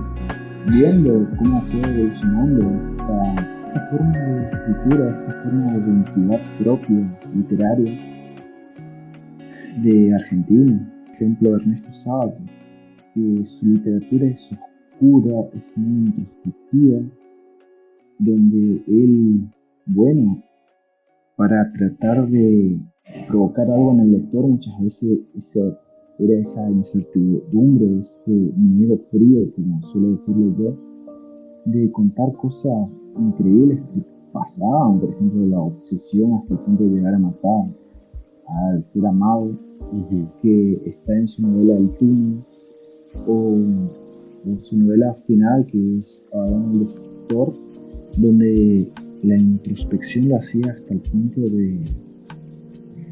viendo cómo fue evolucionando esta, esta forma de escritura, esta forma de identidad propia, literaria, de Argentina. Por ejemplo, Ernesto Sábato, que su literatura es oscura, es muy introspectiva, donde él bueno para tratar de provocar algo en el lector, muchas veces era esa incertidumbre, ese miedo frío, como suele decirlo yo, de contar cosas increíbles que pasaban, por ejemplo, la obsesión hasta el punto de llegar a matar al ser amado, que está en su novela El túnel, o en su novela final, que es Adán el Destructor, donde la introspección lo hacía hasta el punto de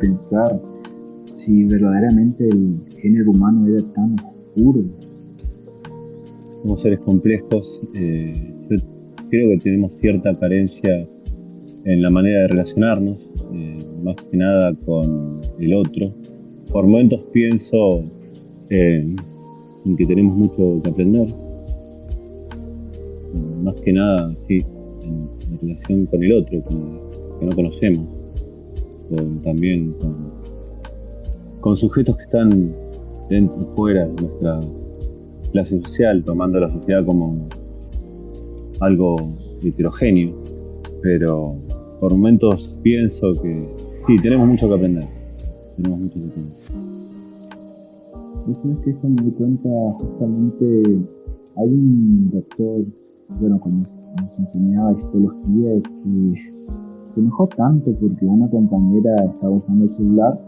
pensar si verdaderamente el género humano era tan oscuro. Somos seres complejos. Eh, yo creo que tenemos cierta carencia en la manera de relacionarnos, eh, más que nada con el otro. Por momentos pienso en que tenemos mucho que aprender. Más que nada, sí, en, relación con el otro, que no conocemos, con, también con, sujetos que están dentro y fuera de nuestra clase social, tomando la sociedad como algo heterogéneo, pero por momentos pienso que sí, tenemos mucho que aprender. Tenemos mucho que aprender. que esto me di cuenta justamente, hay un doctor bueno, cuando nos enseñaba histología, que se enojó tanto porque una compañera estaba usando el celular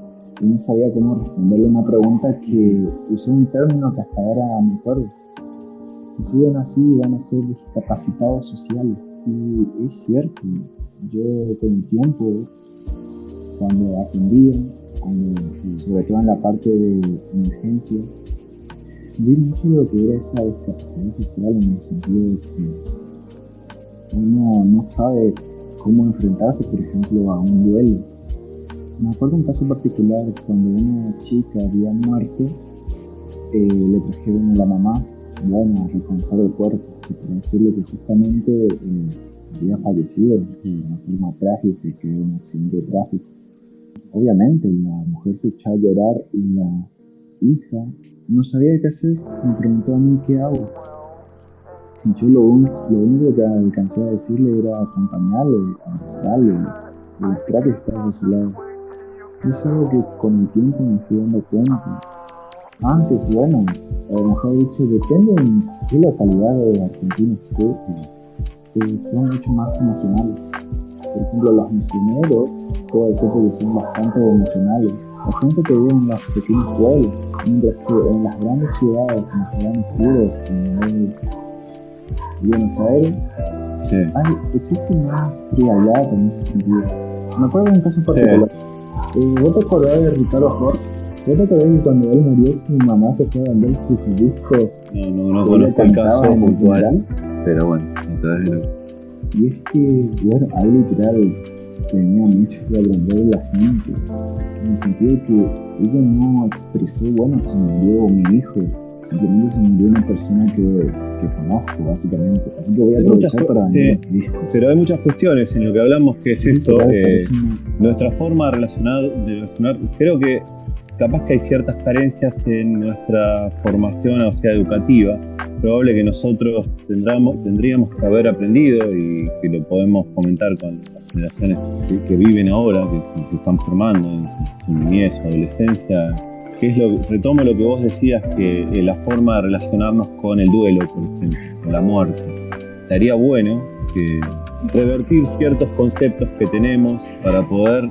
y no sabía cómo responderle una pregunta que usó un término que hasta ahora me acuerdo. Si siguen así van a ser discapacitados sociales. Y es cierto, yo con el tiempo, cuando atendía, sobre todo en la parte de emergencia, vi mucho lo que era esa discapacidad social en el sentido de que uno no sabe cómo enfrentarse, por ejemplo, a un duelo. Me acuerdo un caso particular cuando una chica había muerto, eh, le trajeron a la mamá, bueno, a reconocer el cuerpo, para decirle que justamente eh, había fallecido de una forma trágica, que era un accidente trágico. Obviamente la mujer se echó a llorar y la hija no sabía qué hacer, me preguntó a mí qué hago. Yo lo, único que alcancé a decirle era acompañarle, abrazarle, demostrar que estaba a su lado. es algo que con el tiempo me fui dando cuenta. Antes, bueno, a lo mejor dicho, depende de qué localidad de Argentina estés, que son mucho más emocionales. Por ejemplo, los misioneros, puedo decir que son bastante emocionales la gente que vive en los pequeños pueblos, mientras que en las grandes ciudades, en las grandes como es Buenos Aires, hay, existe más frialdad en ese sentido. Me acuerdo de un caso particular. Eh, ¿Vos te acordás de Ricardo Ford? ¿Vos te acordás que cuando él murió su mamá se fue a vender sus discos? No, no, no conozco el caso puntual, pero bueno, entonces no. Y es que, bueno, ahí literal tenía mucho que aprender de la gente, en el sentido de que ella no expresó, bueno, se murió mi hijo, simplemente se murió una persona que, que conozco, básicamente. Así que voy a aprovechar para vender discos. Pero hay muchas cuestiones en lo que hablamos que es eso, eh, nuestra forma de relacionar, de relacionar, creo que capaz que hay ciertas carencias en nuestra formación, o sea, educativa, probable que nosotros tendríamos, tendríamos que haber aprendido y que lo podemos comentar con generaciones que, viven ahora, que se están formando en su niñez o adolescencia, que es lo retomo lo que vos decías, que eh, la forma de relacionarnos con el duelo, por ejemplo, con la muerte. Estaría bueno revertir ciertos conceptos que tenemos para poder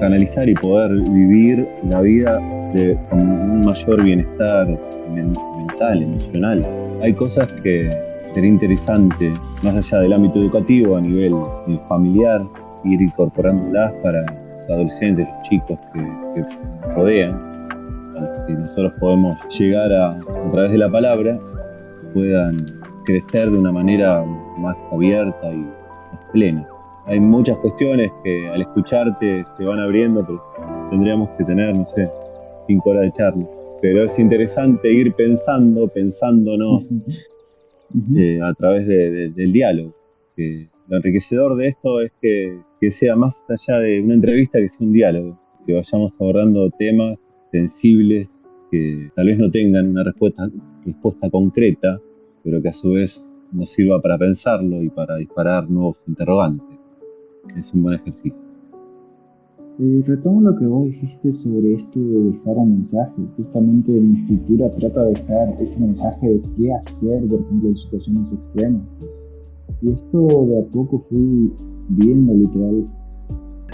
canalizar y poder vivir la vida con un mayor bienestar mental, emocional. Hay cosas que sería interesante, más allá del ámbito educativo, a nivel familiar, ir incorporándolas para los adolescentes, los chicos que, rodean, a los que nosotros podemos llegar a, a través de la palabra, puedan crecer de una manera más abierta y más plena. Hay muchas cuestiones que al escucharte se van abriendo, pero tendríamos que tener, no sé, cinco horas de charla. Pero es interesante ir pensando, pensándonos *laughs* eh, a través del diálogo. Que lo enriquecedor de esto es que, sea más allá de una entrevista que sea un diálogo, que vayamos abordando temas sensibles que tal vez no tengan una respuesta, respuesta concreta, pero que a su vez nos sirva para pensarlo y para disparar nuevos interrogantes. Es un buen ejercicio. Eh, retomo lo que vos dijiste sobre esto de dejar un mensaje. Justamente mi escritura trata de dejar ese mensaje de qué hacer, por ejemplo, en situaciones extremas. Y esto de a poco fui viendo literal.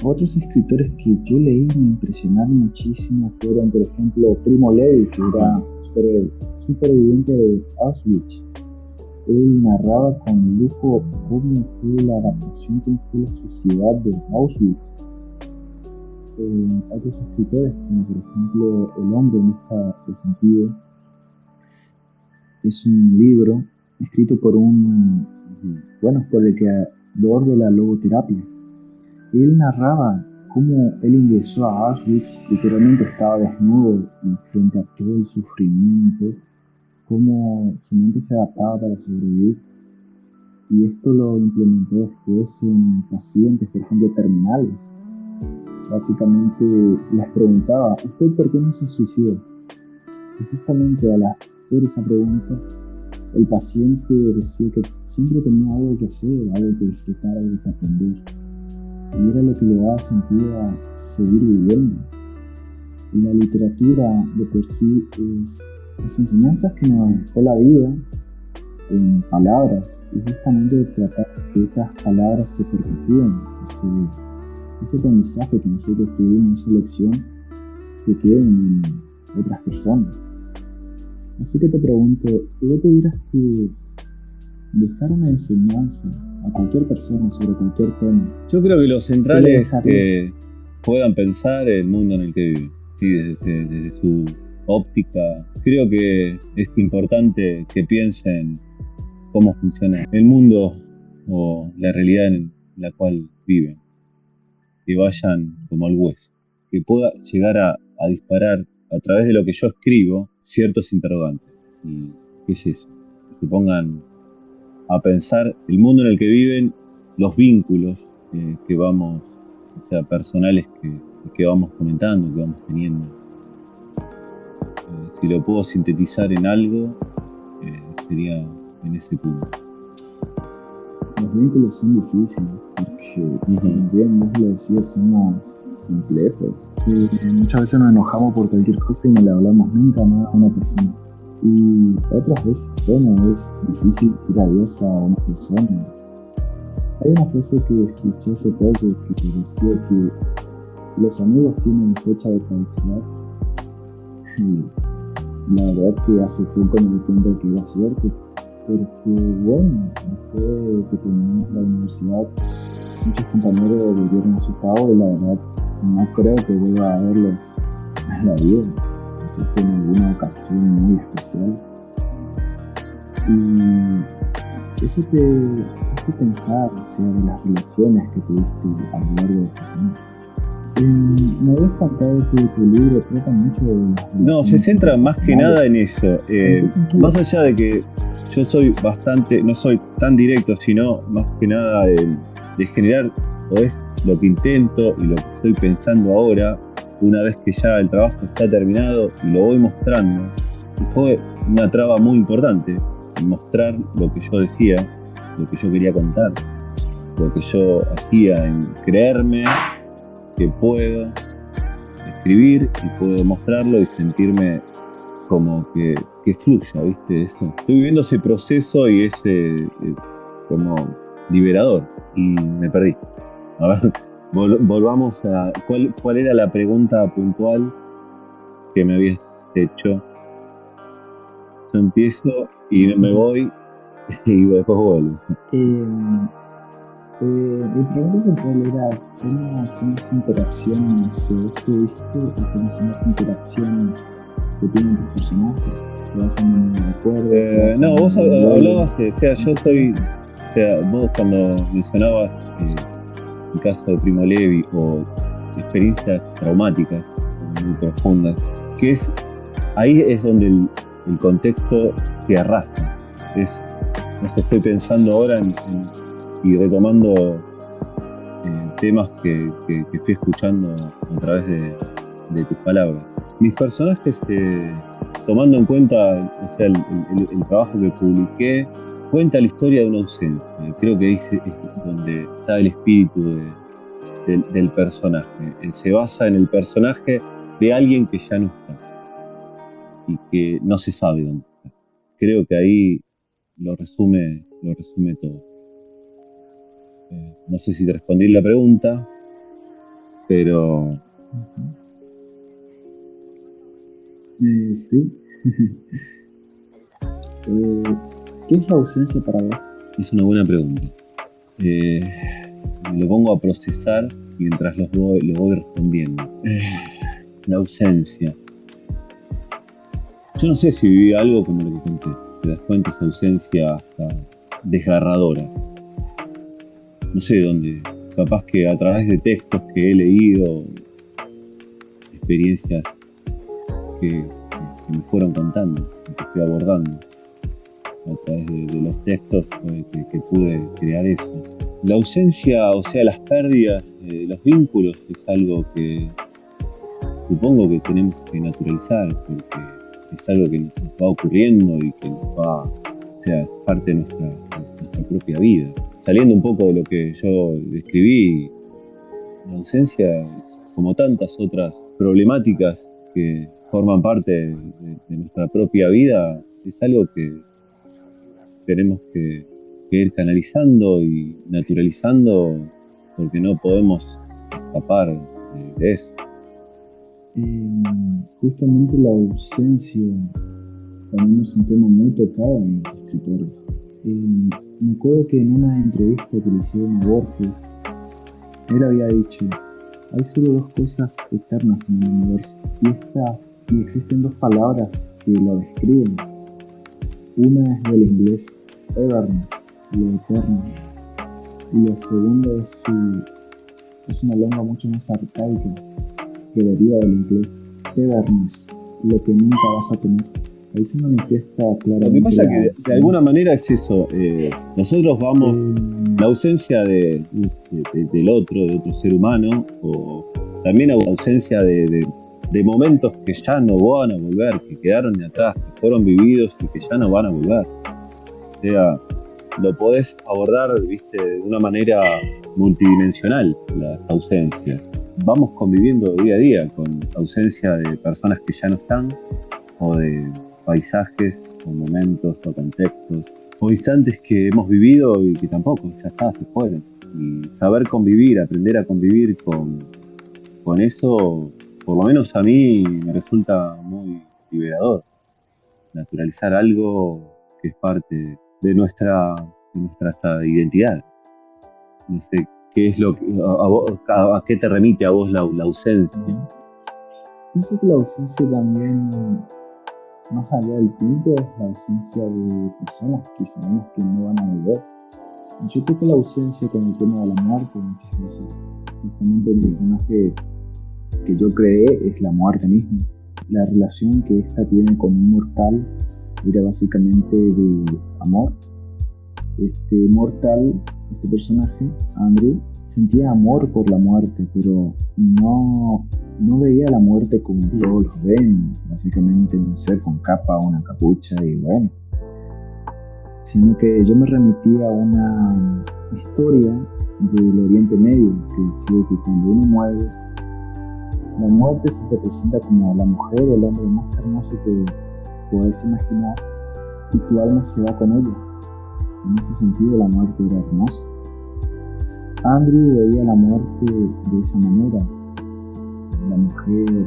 Otros escritores que yo leí me impresionaron muchísimo fueron, por ejemplo, Primo Levi, que era superviviente de Auschwitz. Él narraba con lujo fue la adaptación, cómo fue la sociedad de Auschwitz eh, otros escritores, como por ejemplo El hombre en este sentido, es un libro escrito por un, bueno, por el creador de la logoterapia. Él narraba cómo él ingresó a Auschwitz, literalmente estaba desnudo y frente a todo el sufrimiento, cómo su mente se adaptaba para sobrevivir. Y esto lo implementó después en pacientes, por ejemplo, terminales, básicamente les preguntaba, ¿usted por qué no se suicida? Y justamente al hacer esa pregunta, el paciente decía que siempre tenía algo que hacer, algo que disfrutar, algo que aprender. Y era lo que le daba sentido a seguir viviendo. Y la literatura de por sí es las enseñanzas que nos dejó la vida, en palabras y justamente tratar que esas palabras se perpetúen, ese, ese aprendizaje que nosotros tuvimos, esa lección, que queden en otras personas. Así que te pregunto, si vos tuvieras que dejar una enseñanza a cualquier persona sobre cualquier tema. Yo creo que lo central es que puedan pensar el mundo en el que viven, ¿sí? desde, desde, su óptica. Creo que es importante que piensen cómo funciona el mundo o la realidad en la cual viven. Que vayan como al hueso. Que pueda llegar a, a disparar a través de lo que yo escribo ciertos interrogantes. ¿Y qué es eso? Que se pongan a pensar el mundo en el que viven, los vínculos eh, que vamos, o sea, personales que, que, vamos comentando, que vamos teniendo. Eh, si lo puedo sintetizar en algo, eh, sería en ese punto. Los vínculos son difíciles porque, como bien vos lo decías, somos complejos. Y muchas veces nos enojamos por cualquier cosa y no le hablamos nunca más a una persona. Y otras veces, bueno, es difícil decir adiós a una persona. Hay una frase que escuché hace poco que decía que los amigos tienen fecha de caducidad. Y la verdad que hace poco me di cuenta que era cierto. Porque, bueno, después de que terminamos la universidad, muchos compañeros volvieron a su pago y la verdad no creo que voy a verlos en la vida en alguna ocasión muy especial. Y eso te hace pensar o de las relaciones que tuviste a lo largo de estos años. me habías contado que tu libro trata mucho de No, se centra más que nada en eso. Eh, más allá de que yo soy bastante, no soy tan directo, sino más que nada de, de generar, o es lo que intento y lo que estoy pensando ahora, una vez que ya el trabajo está terminado y lo voy mostrando, fue una traba muy importante, mostrar lo que yo decía, lo que yo quería contar, lo que yo hacía en creerme que puedo escribir y puedo mostrarlo y sentirme como que, que fluya, ¿viste? Eso. Estoy viviendo ese proceso y ese eh, como liberador y me perdí. A ver, volvamos a. ¿cuál, ¿Cuál era la pregunta puntual que me habías hecho? Yo empiezo y me voy *laughs* y después vuelvo. Eh, eh, mi pregunta puntual era: ¿cómo son las interacciones que vos tuviste y cómo son las interacciones que tienen tus personajes? ¿Se basan en recuerdos? Eh, no, vos hablabas, o sea, yo soy. O sea, vos cuando mencionabas. Eh, el caso de Primo Levi o experiencias traumáticas muy profundas, que es ahí es donde el, contexto te arrastra. Es, no sé, estoy pensando ahora y retomando eh, temas que, fui escuchando a través de, tus palabras. Mis personajes, eh, tomando en cuenta o sea, el, trabajo que publiqué, cuenta la historia de una ausencia. Creo que es, donde está el espíritu del personaje. Se basa en el personaje de alguien que ya no está y que no se sabe dónde está. Creo que ahí lo resume, lo resume todo. Eh, no sé si te respondí la pregunta, pero... Eh, sí. *laughs* eh, ¿Qué es la ausencia para vos? Es una buena pregunta. Eh, lo pongo a procesar mientras lo voy, lo voy respondiendo. Eh, la ausencia. Yo no sé si viví algo como lo que conté. Te das cuenta esa ausencia hasta desgarradora. No sé dónde. Capaz que a través de textos que he leído, experiencias que me fueron contando, que estoy abordando a través de, los textos que, pude crear eso. La ausencia, o sea, las pérdidas de los vínculos es algo que supongo que tenemos que naturalizar porque es algo que nos, va ocurriendo y que nos va, o sea, es parte de nuestra, nuestra propia vida. Saliendo un poco de lo que yo describí, la ausencia, como tantas otras problemáticas que forman parte de nuestra propia vida, es algo que tenemos que, ir canalizando y naturalizando porque no podemos escapar de, eso. Justamente la ausencia también es un tema muy tocado en los escritores. Me acuerdo que en una entrevista que le hicieron a Borges, él había dicho, hay solo dos cosas eternas en el universo, y estas, y existen dos palabras que lo describen. Una es del inglés everness, lo eterno, y la segunda es su es una lengua mucho más arcaica que deriva del inglés everness, lo que nunca vas a tener. Ahí se manifiesta claramente. Lo que pasa es que de, alguna manera es eso. Eh, nosotros vamos, eh, la ausencia de, del otro, de otro ser humano, o también la ausencia de, momentos que ya no van a volver, que quedaron atrás, que fueron vividos y que ya no van a volver. O sea, lo podés abordar, viste, de una manera multidimensional, las ausencias. Vamos conviviendo día a día con ausencia de personas que ya no están o de paisajes o momentos o contextos o instantes que hemos vivido y que tampoco, ya está, se fueron. Y saber convivir, aprender a convivir con, con eso, por lo menos a mí me resulta muy liberador. Naturalizar algo que es parte de nuestra, de nuestra identidad. No sé, ¿qué es lo que, a, qué te remite a vos la, la ausencia? Pienso que la ausencia también más allá del tiempo es la ausencia de personas que sabemos que no van a volver. Yo creo que la ausencia con el tema de la muerte muchas veces. Justamente el personaje que yo creé es la muerte misma. La relación que ésta tiene con un mortal era básicamente de amor. Este mortal, este personaje, Andrew, sentía amor por la muerte, pero no, no veía la muerte como todos los ven, básicamente un ser con capa, una capucha y bueno, sino que yo me remitía a una historia del Oriente Medio que decía que cuando uno muere, la muerte se te presenta como la mujer o el hombre más hermoso que puedes imaginar y tu alma se va con ella. En ese sentido la muerte era hermosa. Andrew veía la muerte de esa manera. La mujer,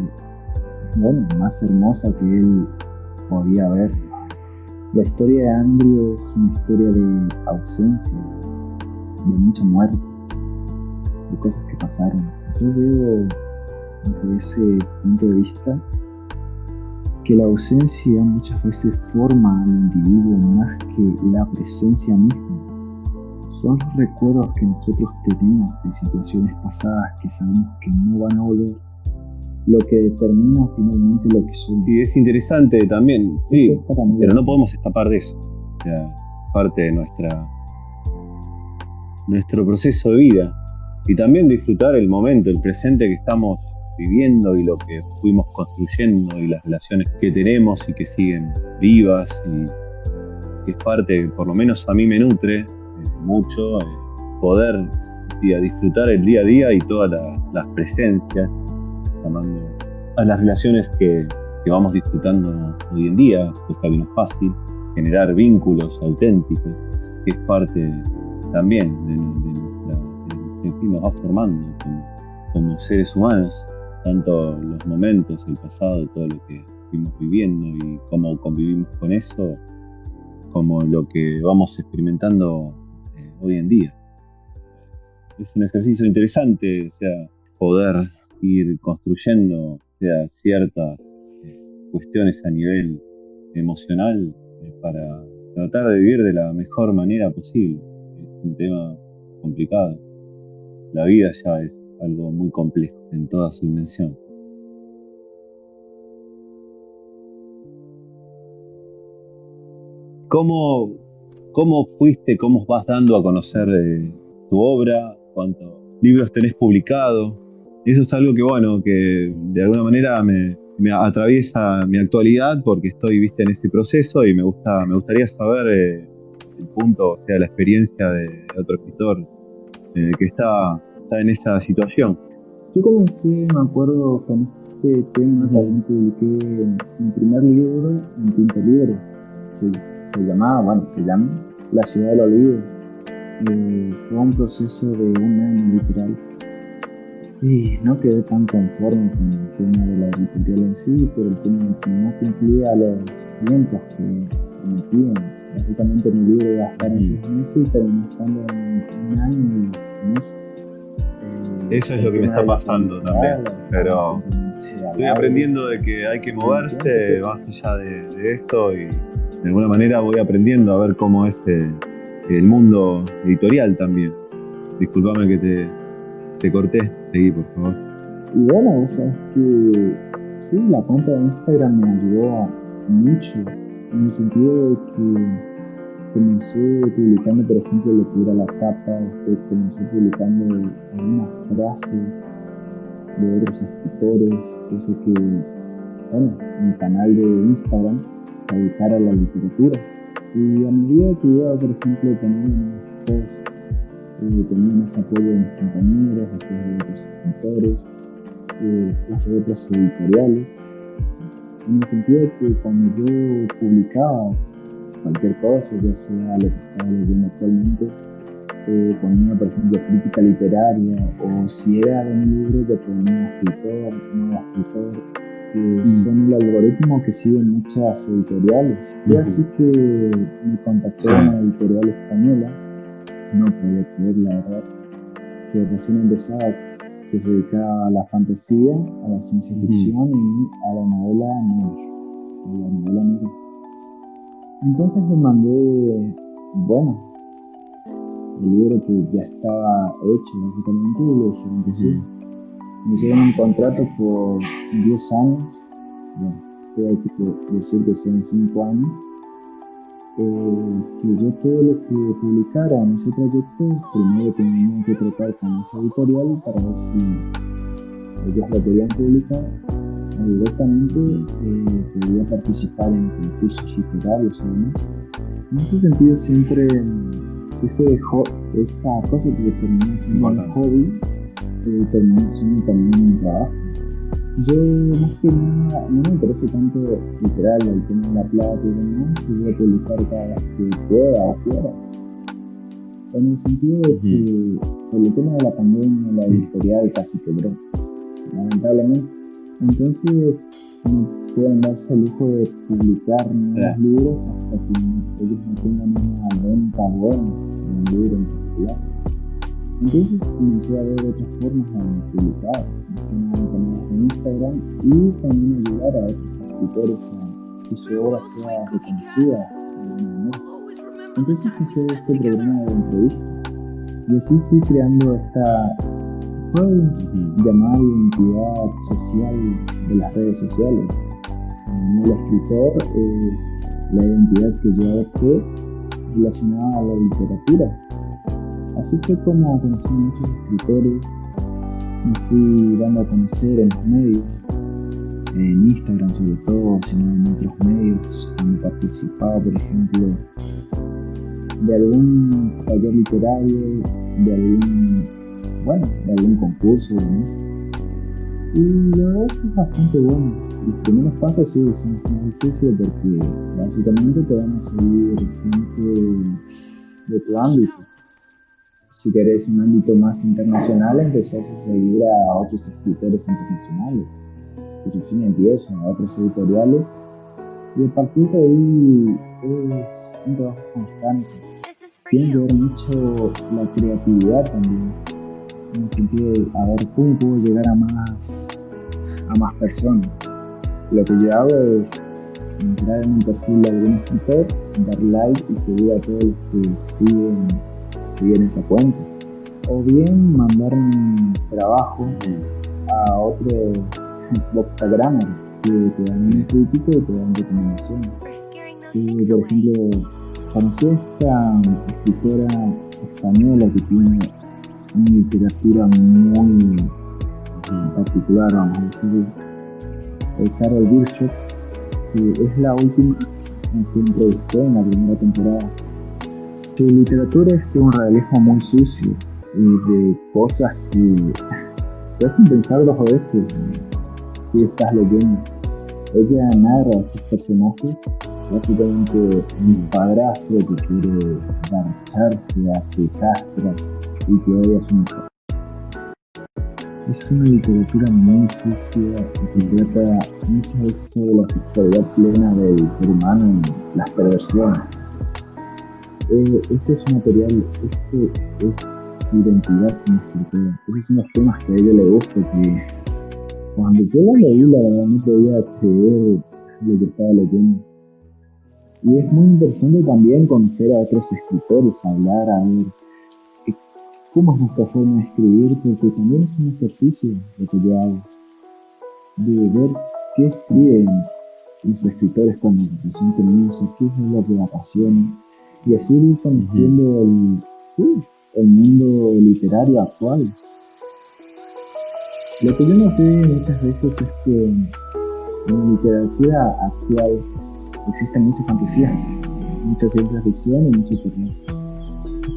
bueno, más hermosa que él podía ver. La historia de Andrew es una historia de ausencia, de mucha muerte, de cosas que pasaron. Yo veo desde ese punto de vista que la ausencia muchas veces forma al individuo más que la presencia misma son los recuerdos que nosotros tenemos de situaciones pasadas que sabemos que no van a volver lo que determina finalmente lo que somos. Y es interesante también, sí, pero no podemos escapar de eso. O sea, parte de nuestra nuestro proceso de vida y también disfrutar el momento, el presente que estamos viviendo y lo que fuimos construyendo y las relaciones que tenemos y que siguen vivas y que es parte, por lo menos a mí me nutre mucho eh, poder y a disfrutar el día a día y todas las presencias, llamando a las relaciones que, vamos disfrutando hoy en día, cosa que no fácil, generar vínculos auténticos, que es parte también de, nuestra, que nos va formando como, seres humanos, tanto los momentos, el pasado, todo lo que fuimos viviendo y cómo convivimos con eso, como lo que vamos experimentando hoy en día. Es un ejercicio interesante, o sea, poder ir construyendo sea, ciertas eh, cuestiones a nivel emocional eh, para tratar de vivir de la mejor manera posible. Es un tema complicado. La vida ya es algo muy complejo en toda su dimensión. ¿Cómo, ¿Cómo fuiste, cómo vas dando a conocer eh, tu obra? ¿Cuántos libros tenés publicado? Eso es algo que, bueno, que de alguna manera me, atraviesa mi actualidad porque estoy, viste, en este proceso y me gusta, me gustaría saber eh, el punto, o sea, la experiencia de otro escritor eh, que está, está en esa situación. Yo comencé, me acuerdo, con este tema, también publiqué mi primer libro en tinta libre. Sí se llamaba, bueno, se llama La ciudad del olvido. Eh, fue un proceso de un año literal. Y no quedé tan conforme con el tema de la editorial en sí, pero el tema que no cumplía los tiempos que prometían. Básicamente mi libro iba a estar en seis meses y terminó estando en un año y meses. Eh, Eso es lo que me está pasando también, pero estoy aprendiendo de que hay que moverse más allá de, esto y de alguna manera voy aprendiendo a ver cómo es eh, el mundo editorial también. Disculpame que te, te corté, seguí por favor. Y bueno, o sea, que sí, la cuenta de Instagram me ayudó mucho en el sentido de que comencé publicando, por ejemplo, lo que era la capa, después comencé publicando algunas frases de otros escritores, sé que, bueno, mi canal de Instagram se dedicara a la literatura. Y a medida que iba, por ejemplo, teniendo unos posts, eh, tenía más apoyo de mis compañeros, después de otros escritores, eh, de otros editoriales, en el sentido de que cuando yo publicaba cualquier cosa, ya sea lo que estaba leyendo actualmente, eh, ponía, por ejemplo, crítica literaria, o si era de un libro, que ponía escritor, nuevo escritor, que mm. son el algoritmo que siguen muchas editoriales. Y así que me contacté con una editorial española, no podía creer la verdad, que recién empezaba, que se dedicaba a la fantasía, a la ciencia ficción y a la novela negra. A la novela negra. Entonces le mandé, bueno, el libro que ya estaba hecho básicamente y le dijeron que sí. Me hicieron un contrato por 10 años, bueno, tengo que decir que sean 5 años, eh, que yo todo lo que publicara en ese trayecto, primero tenía que tratar con esa editorial para ver si ellos lo querían publicar directamente eh, podía participar en concursos literarios En ese sentido siempre ese esa cosa que terminó siendo un hobby eh, terminó siendo también un trabajo. Yo más que nada no me interesa tanto literal el tema de la plata y demás, si voy a publicar cada vez que pueda o quiera. En el sentido de que por el tema de la pandemia la editorial casi quebró, lamentablemente. Entonces no pueden darse el lujo de publicar nuevos libros hasta que ellos no tengan una venta buena libro en particular. Entonces comencé a ver otras formas de publicar, en Instagram y también ayudar a otros escritores a que su obra sea reconocida Entonces hice este programa de entrevistas. Y así fui creando esta llamada identidad social de las redes sociales. El escritor es la identidad que yo adopté relacionada a la literatura. Así fue como conocí muchos escritores, me fui dando a conocer en los medios, en Instagram sobre todo, sino en otros medios, cuando participaba, por ejemplo, de algún taller literario, de algún, bueno, de algún concurso y Y la verdad es que es bastante bueno los primeros pasos sí son más difíciles porque básicamente te van a seguir gente de tu ámbito. Si querés un ámbito más internacional, empezás a seguir a otros escritores internacionales. Y recién empiezan a otros editoriales. Y a partir de ahí es un trabajo constante. Tiene que ver mucho la creatividad también. En el sentido de a ver cómo puedo llegar a más, a más personas lo que yo hago es entrar en un perfil de algún escritor, dar like y seguir a todos los que siguen, siguen esa cuenta. O bien mandar un trabajo a otro *laughs* boxtagrammer que te dan un crítico y te dan recomendaciones. Y, por ejemplo, conocí a esta escritora española que tiene una literatura muy particular, vamos a decir, Carol Birchett, que es la última que entrevisté en la primera temporada. Su literatura es de un realismo muy sucio y de cosas que *laughs* te hacen pensar dos veces que estás leyendo. Ella narra a personajes básicamente un padrastro que quiere marcharse a su castra y que odia a su. Es una literatura muy sucia y que trata muchas veces sobre la sexualidad plena del ser humano y las perversiones. Eh, este es un material, este es identidad como escritor. Estos son los temas que a ella le gusta, que cuando yo la leí, la verdad no podía creer lo que estaba leyendo. Y es muy interesante también conocer a otros escritores, hablar, a ver cómo es nuestra forma de escribir, porque también es un ejercicio lo que yo hago, de ver qué escriben los escritores cuando comienzan, qué es lo que apasiona, y así ir conociendo el, el mundo literario actual. Lo que yo noté muchas veces es que en la literatura actual existe mucha fantasía, mucha ciencia ficción y mucho terror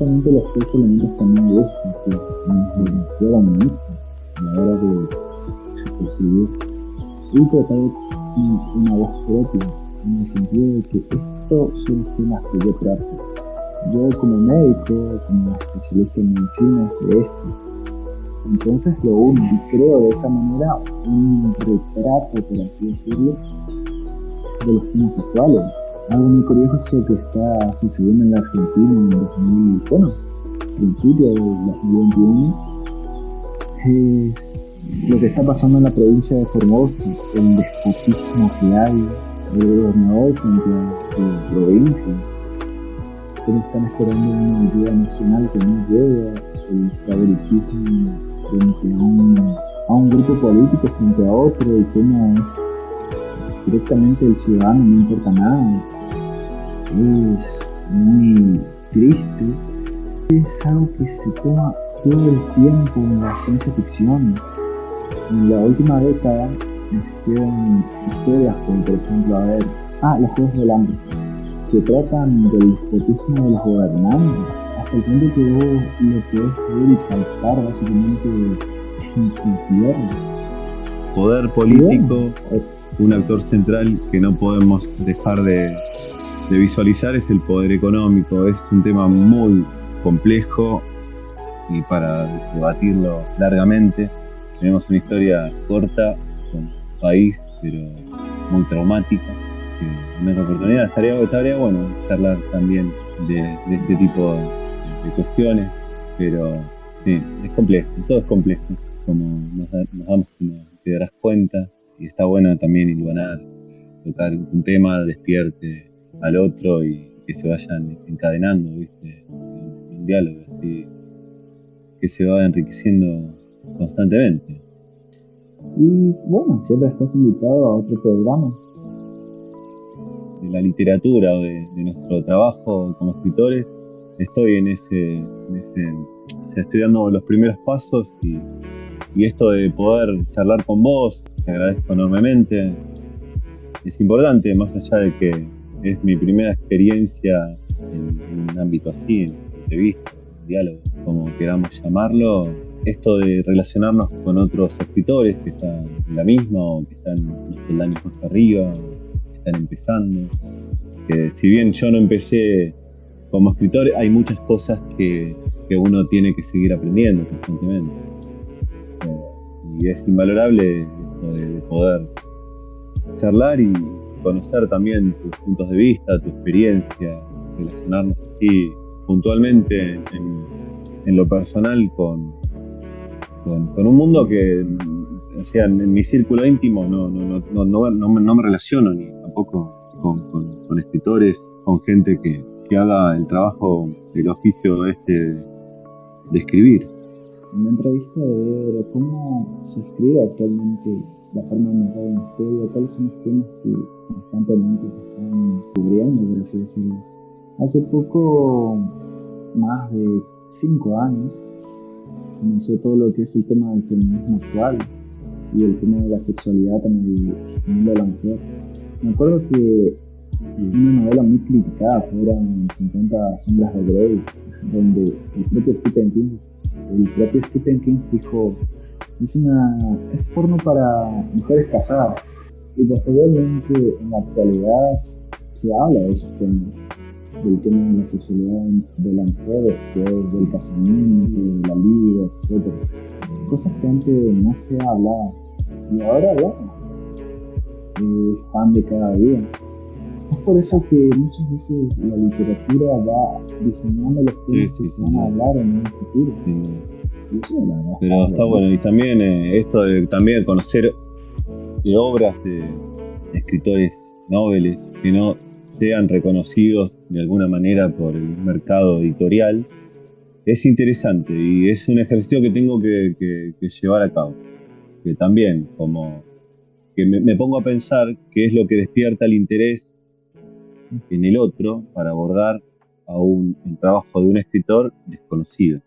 justamente los tres elementos que a mí me que me influenciaron mucho a la hora de, escribir y tratar una voz propia, en el sentido de que estos son los temas que yo trato. Yo como médico, como especialista en medicina, sé esto. Entonces lo uno y creo de esa manera un retrato, por así decirlo, de los temas actuales algo muy curioso que está sucediendo en la Argentina en 2000, bueno, principio del 2021, es lo que está pasando en la provincia de Formosa, el despotismo que hay, el gobernador frente a la provincia. que están esperando una unidad nacional que no llega, el favoritismo frente a un, a un grupo político frente a otro y cómo directamente el ciudadano no importa nada es muy triste, es algo que se toma todo el tiempo en la ciencia ficción. En la última década existieron historias como por ejemplo, a ver, ah, los Juegos del Hambre, que tratan del despotismo de los gobernantes, hasta el punto que vos lo puedes ver y palpar básicamente en tu tierra. Poder político, un actor central que no podemos dejar de visualizar es el poder económico. Es un tema muy complejo y para debatirlo largamente tenemos una historia corta con país, pero muy traumática. en otra oportunidad estaría, bueno charlar también de, este tipo de, cuestiones, pero sí, es complejo, todo es complejo, como nos, damos, te darás cuenta, y está bueno también iluminar, tocar un tema, despierte al otro y que se vayan encadenando, ¿viste? Un diálogo así, que se va enriqueciendo constantemente. Y bueno, siempre estás invitado a otro programa. De la literatura o de, nuestro trabajo como escritores, estoy en ese, en ese estoy dando los primeros pasos y, y esto de poder charlar con vos, te agradezco enormemente. Es importante, más allá de que es mi primera experiencia en, un ámbito así, en entrevista, en diálogo, como queramos llamarlo. Esto de relacionarnos con otros escritores que están en la misma o que están unos peldaños más arriba, que están empezando. Que si bien yo no empecé como escritor, hay muchas cosas que, que uno tiene que seguir aprendiendo constantemente. Eh, y es invalorable de poder charlar y conocer también tus puntos de vista, tu experiencia, relacionarnos así puntualmente en, lo personal con, con, un mundo que, o sea, en, mi círculo íntimo no, no, no, me relaciono ni tampoco con, escritores, con gente que, que, haga el trabajo, el oficio este de escribir. Una entrevista de ver cómo se escribe actualmente la forma de narrar una historia, cuáles son los temas que constantemente se están cubriendo, por así decirlo. Hace poco, más de cinco años, comenzó todo lo que es el tema del feminismo actual y el tema de la sexualidad en el mundo de la mujer. Me acuerdo que una novela muy criticada fueron 50 sombras de Grey, donde el propio Stephen King, el propio Stephen King dijo es una es porno para mujeres casadas y posteriormente en la actualidad se habla de esos temas, del tema de la sexualidad de la mujer, del casamiento, de la vida, etc. Cosas que antes no se hablaba y ahora, bueno, eh, pan de cada día. Es por eso que muchas veces la literatura va diseñando los temas que se van a hablar en un futuro. Pero está bueno, y también eh, esto de también conocer de obras de escritores noveles que no sean reconocidos de alguna manera por el mercado editorial, es interesante y es un ejercicio que tengo que, llevar a cabo. Que también, como que me, pongo a pensar qué es lo que despierta el interés en el otro para abordar a un, el trabajo de un escritor desconocido.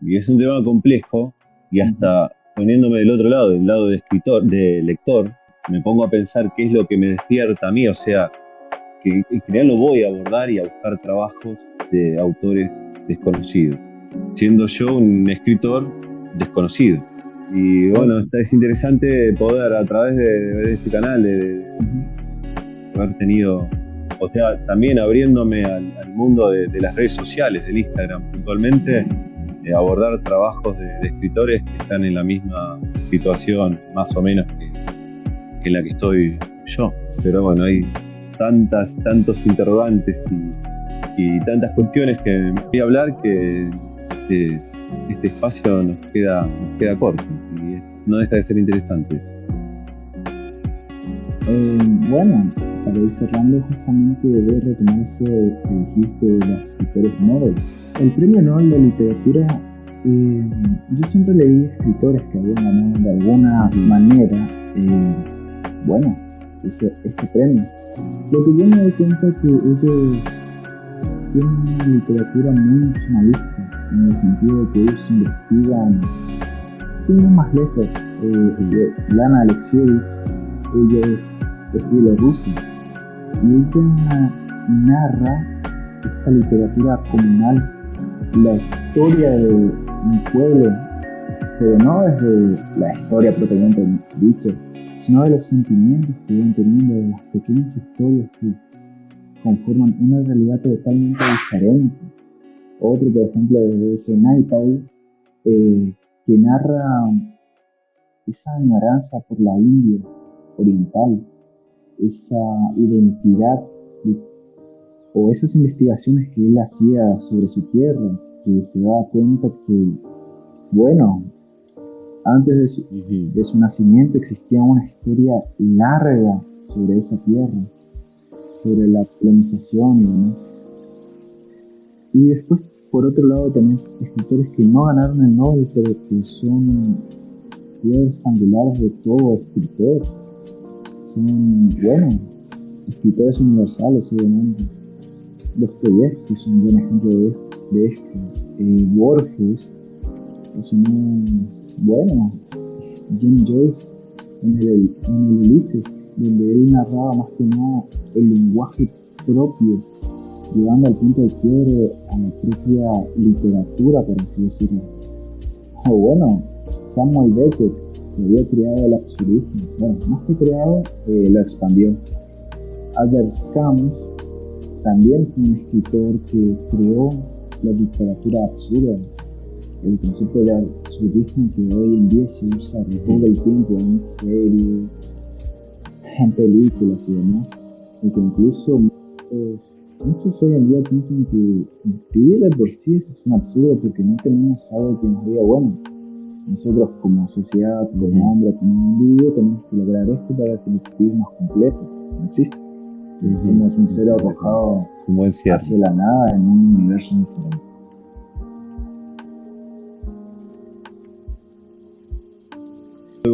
Y es un tema complejo y hasta poniéndome del otro lado, del lado de escritor, de lector, me pongo a pensar qué es lo que me despierta a mí, o sea, que en general lo voy a abordar y a buscar trabajos de autores desconocidos, siendo yo un escritor desconocido. Y bueno, es interesante poder a través de, este canal, de, haber tenido, o sea, también abriéndome al, mundo de, las redes sociales, del Instagram puntualmente, eh, abordar trabajos de, escritores que están en la misma situación, más o menos, que, en la que estoy yo. Pero bueno, hay tantas, tantos interrogantes y, tantas cuestiones que voy a hablar que este, espacio nos queda, nos queda corto y no deja de ser interesante. Eh, bueno, para ir cerrando, justamente debe retomar eso que dijiste de los escritores Nobel. El premio Nobel de literatura, eh, yo siempre leí escritores que habían ganado de alguna manera, eh, bueno, este premio. Lo que yo me doy cuenta es que ellos tienen una literatura muy nacionalista, en el sentido de que ellos investigan, sin más lejos, eh, Lana Alexievich, ella es de Bielorrusia, y ella narra esta literatura comunal, la historia de un pueblo, pero no desde la historia propiamente dicha, sino de los sentimientos que van teniendo, de las pequeñas historias que conforman una realidad totalmente diferente. Otro, por ejemplo, es ese eh, que narra esa añoranza por la India oriental, esa identidad o esas investigaciones que él hacía sobre su tierra, que se daba cuenta que, bueno, antes de su, de su nacimiento existía una historia larga sobre esa tierra, sobre la colonización y demás. Y después, por otro lado, tenés escritores que no ganaron el Nobel, pero que son piedras angulares de todo escritor. Son, bueno, escritores universales, obviamente. que es un buen ejemplo de, esto. Eh, Borges es un bueno, Jim Joyce en el, en el Ulises, donde él narraba más que nada el lenguaje propio, llevando al punto de quiebre a la propia literatura, por así decirlo. O bueno, Samuel Beckett, había creado el absurdismo, bueno, más que creado, eh, lo expandió. Albert Camus también fue un escritor que creó la literatura absurda, el concepto de absurdismo que hoy en día se usa todo el tiempo en series, en películas y demás, y que incluso muchos, hoy en día piensan que escribir de por sí es un absurdo porque no tenemos algo que nos diga, bueno, nosotros como sociedad, como hombre, como individuo, tenemos que lograr esto para que el escribir más completo. No existe. Somos un ser arrojado hacia la nada en un universo diferente.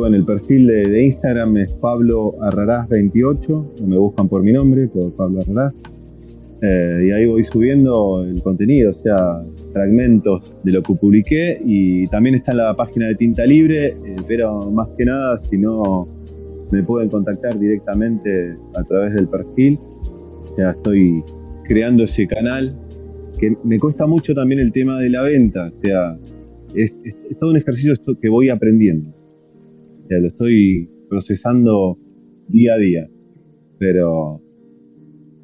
en el perfil de, Instagram es Pablo Arrarás28, me buscan por mi nombre, por Pablo Arrarás. Eh, y ahí voy subiendo el contenido, o sea, fragmentos de lo que publiqué y también está en la página de Tinta Libre, eh, pero más que nada, si no me pueden contactar directamente a través del perfil, ya estoy creando ese canal, que me cuesta mucho también el tema de la venta, o sea, es, todo un ejercicio que voy aprendiendo lo estoy procesando día a día. Pero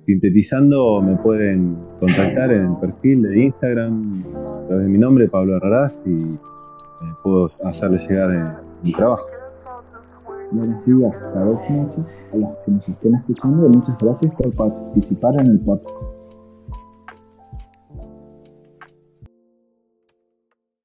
sintetizando, me pueden contactar en el perfil de Instagram a través de mi nombre, Pablo Herrarás, y eh, puedo hacerles llegar eh, mi trabajo. Buenos días, tardes y noches a los que nos estén escuchando y muchas gracias por participar en el podcast.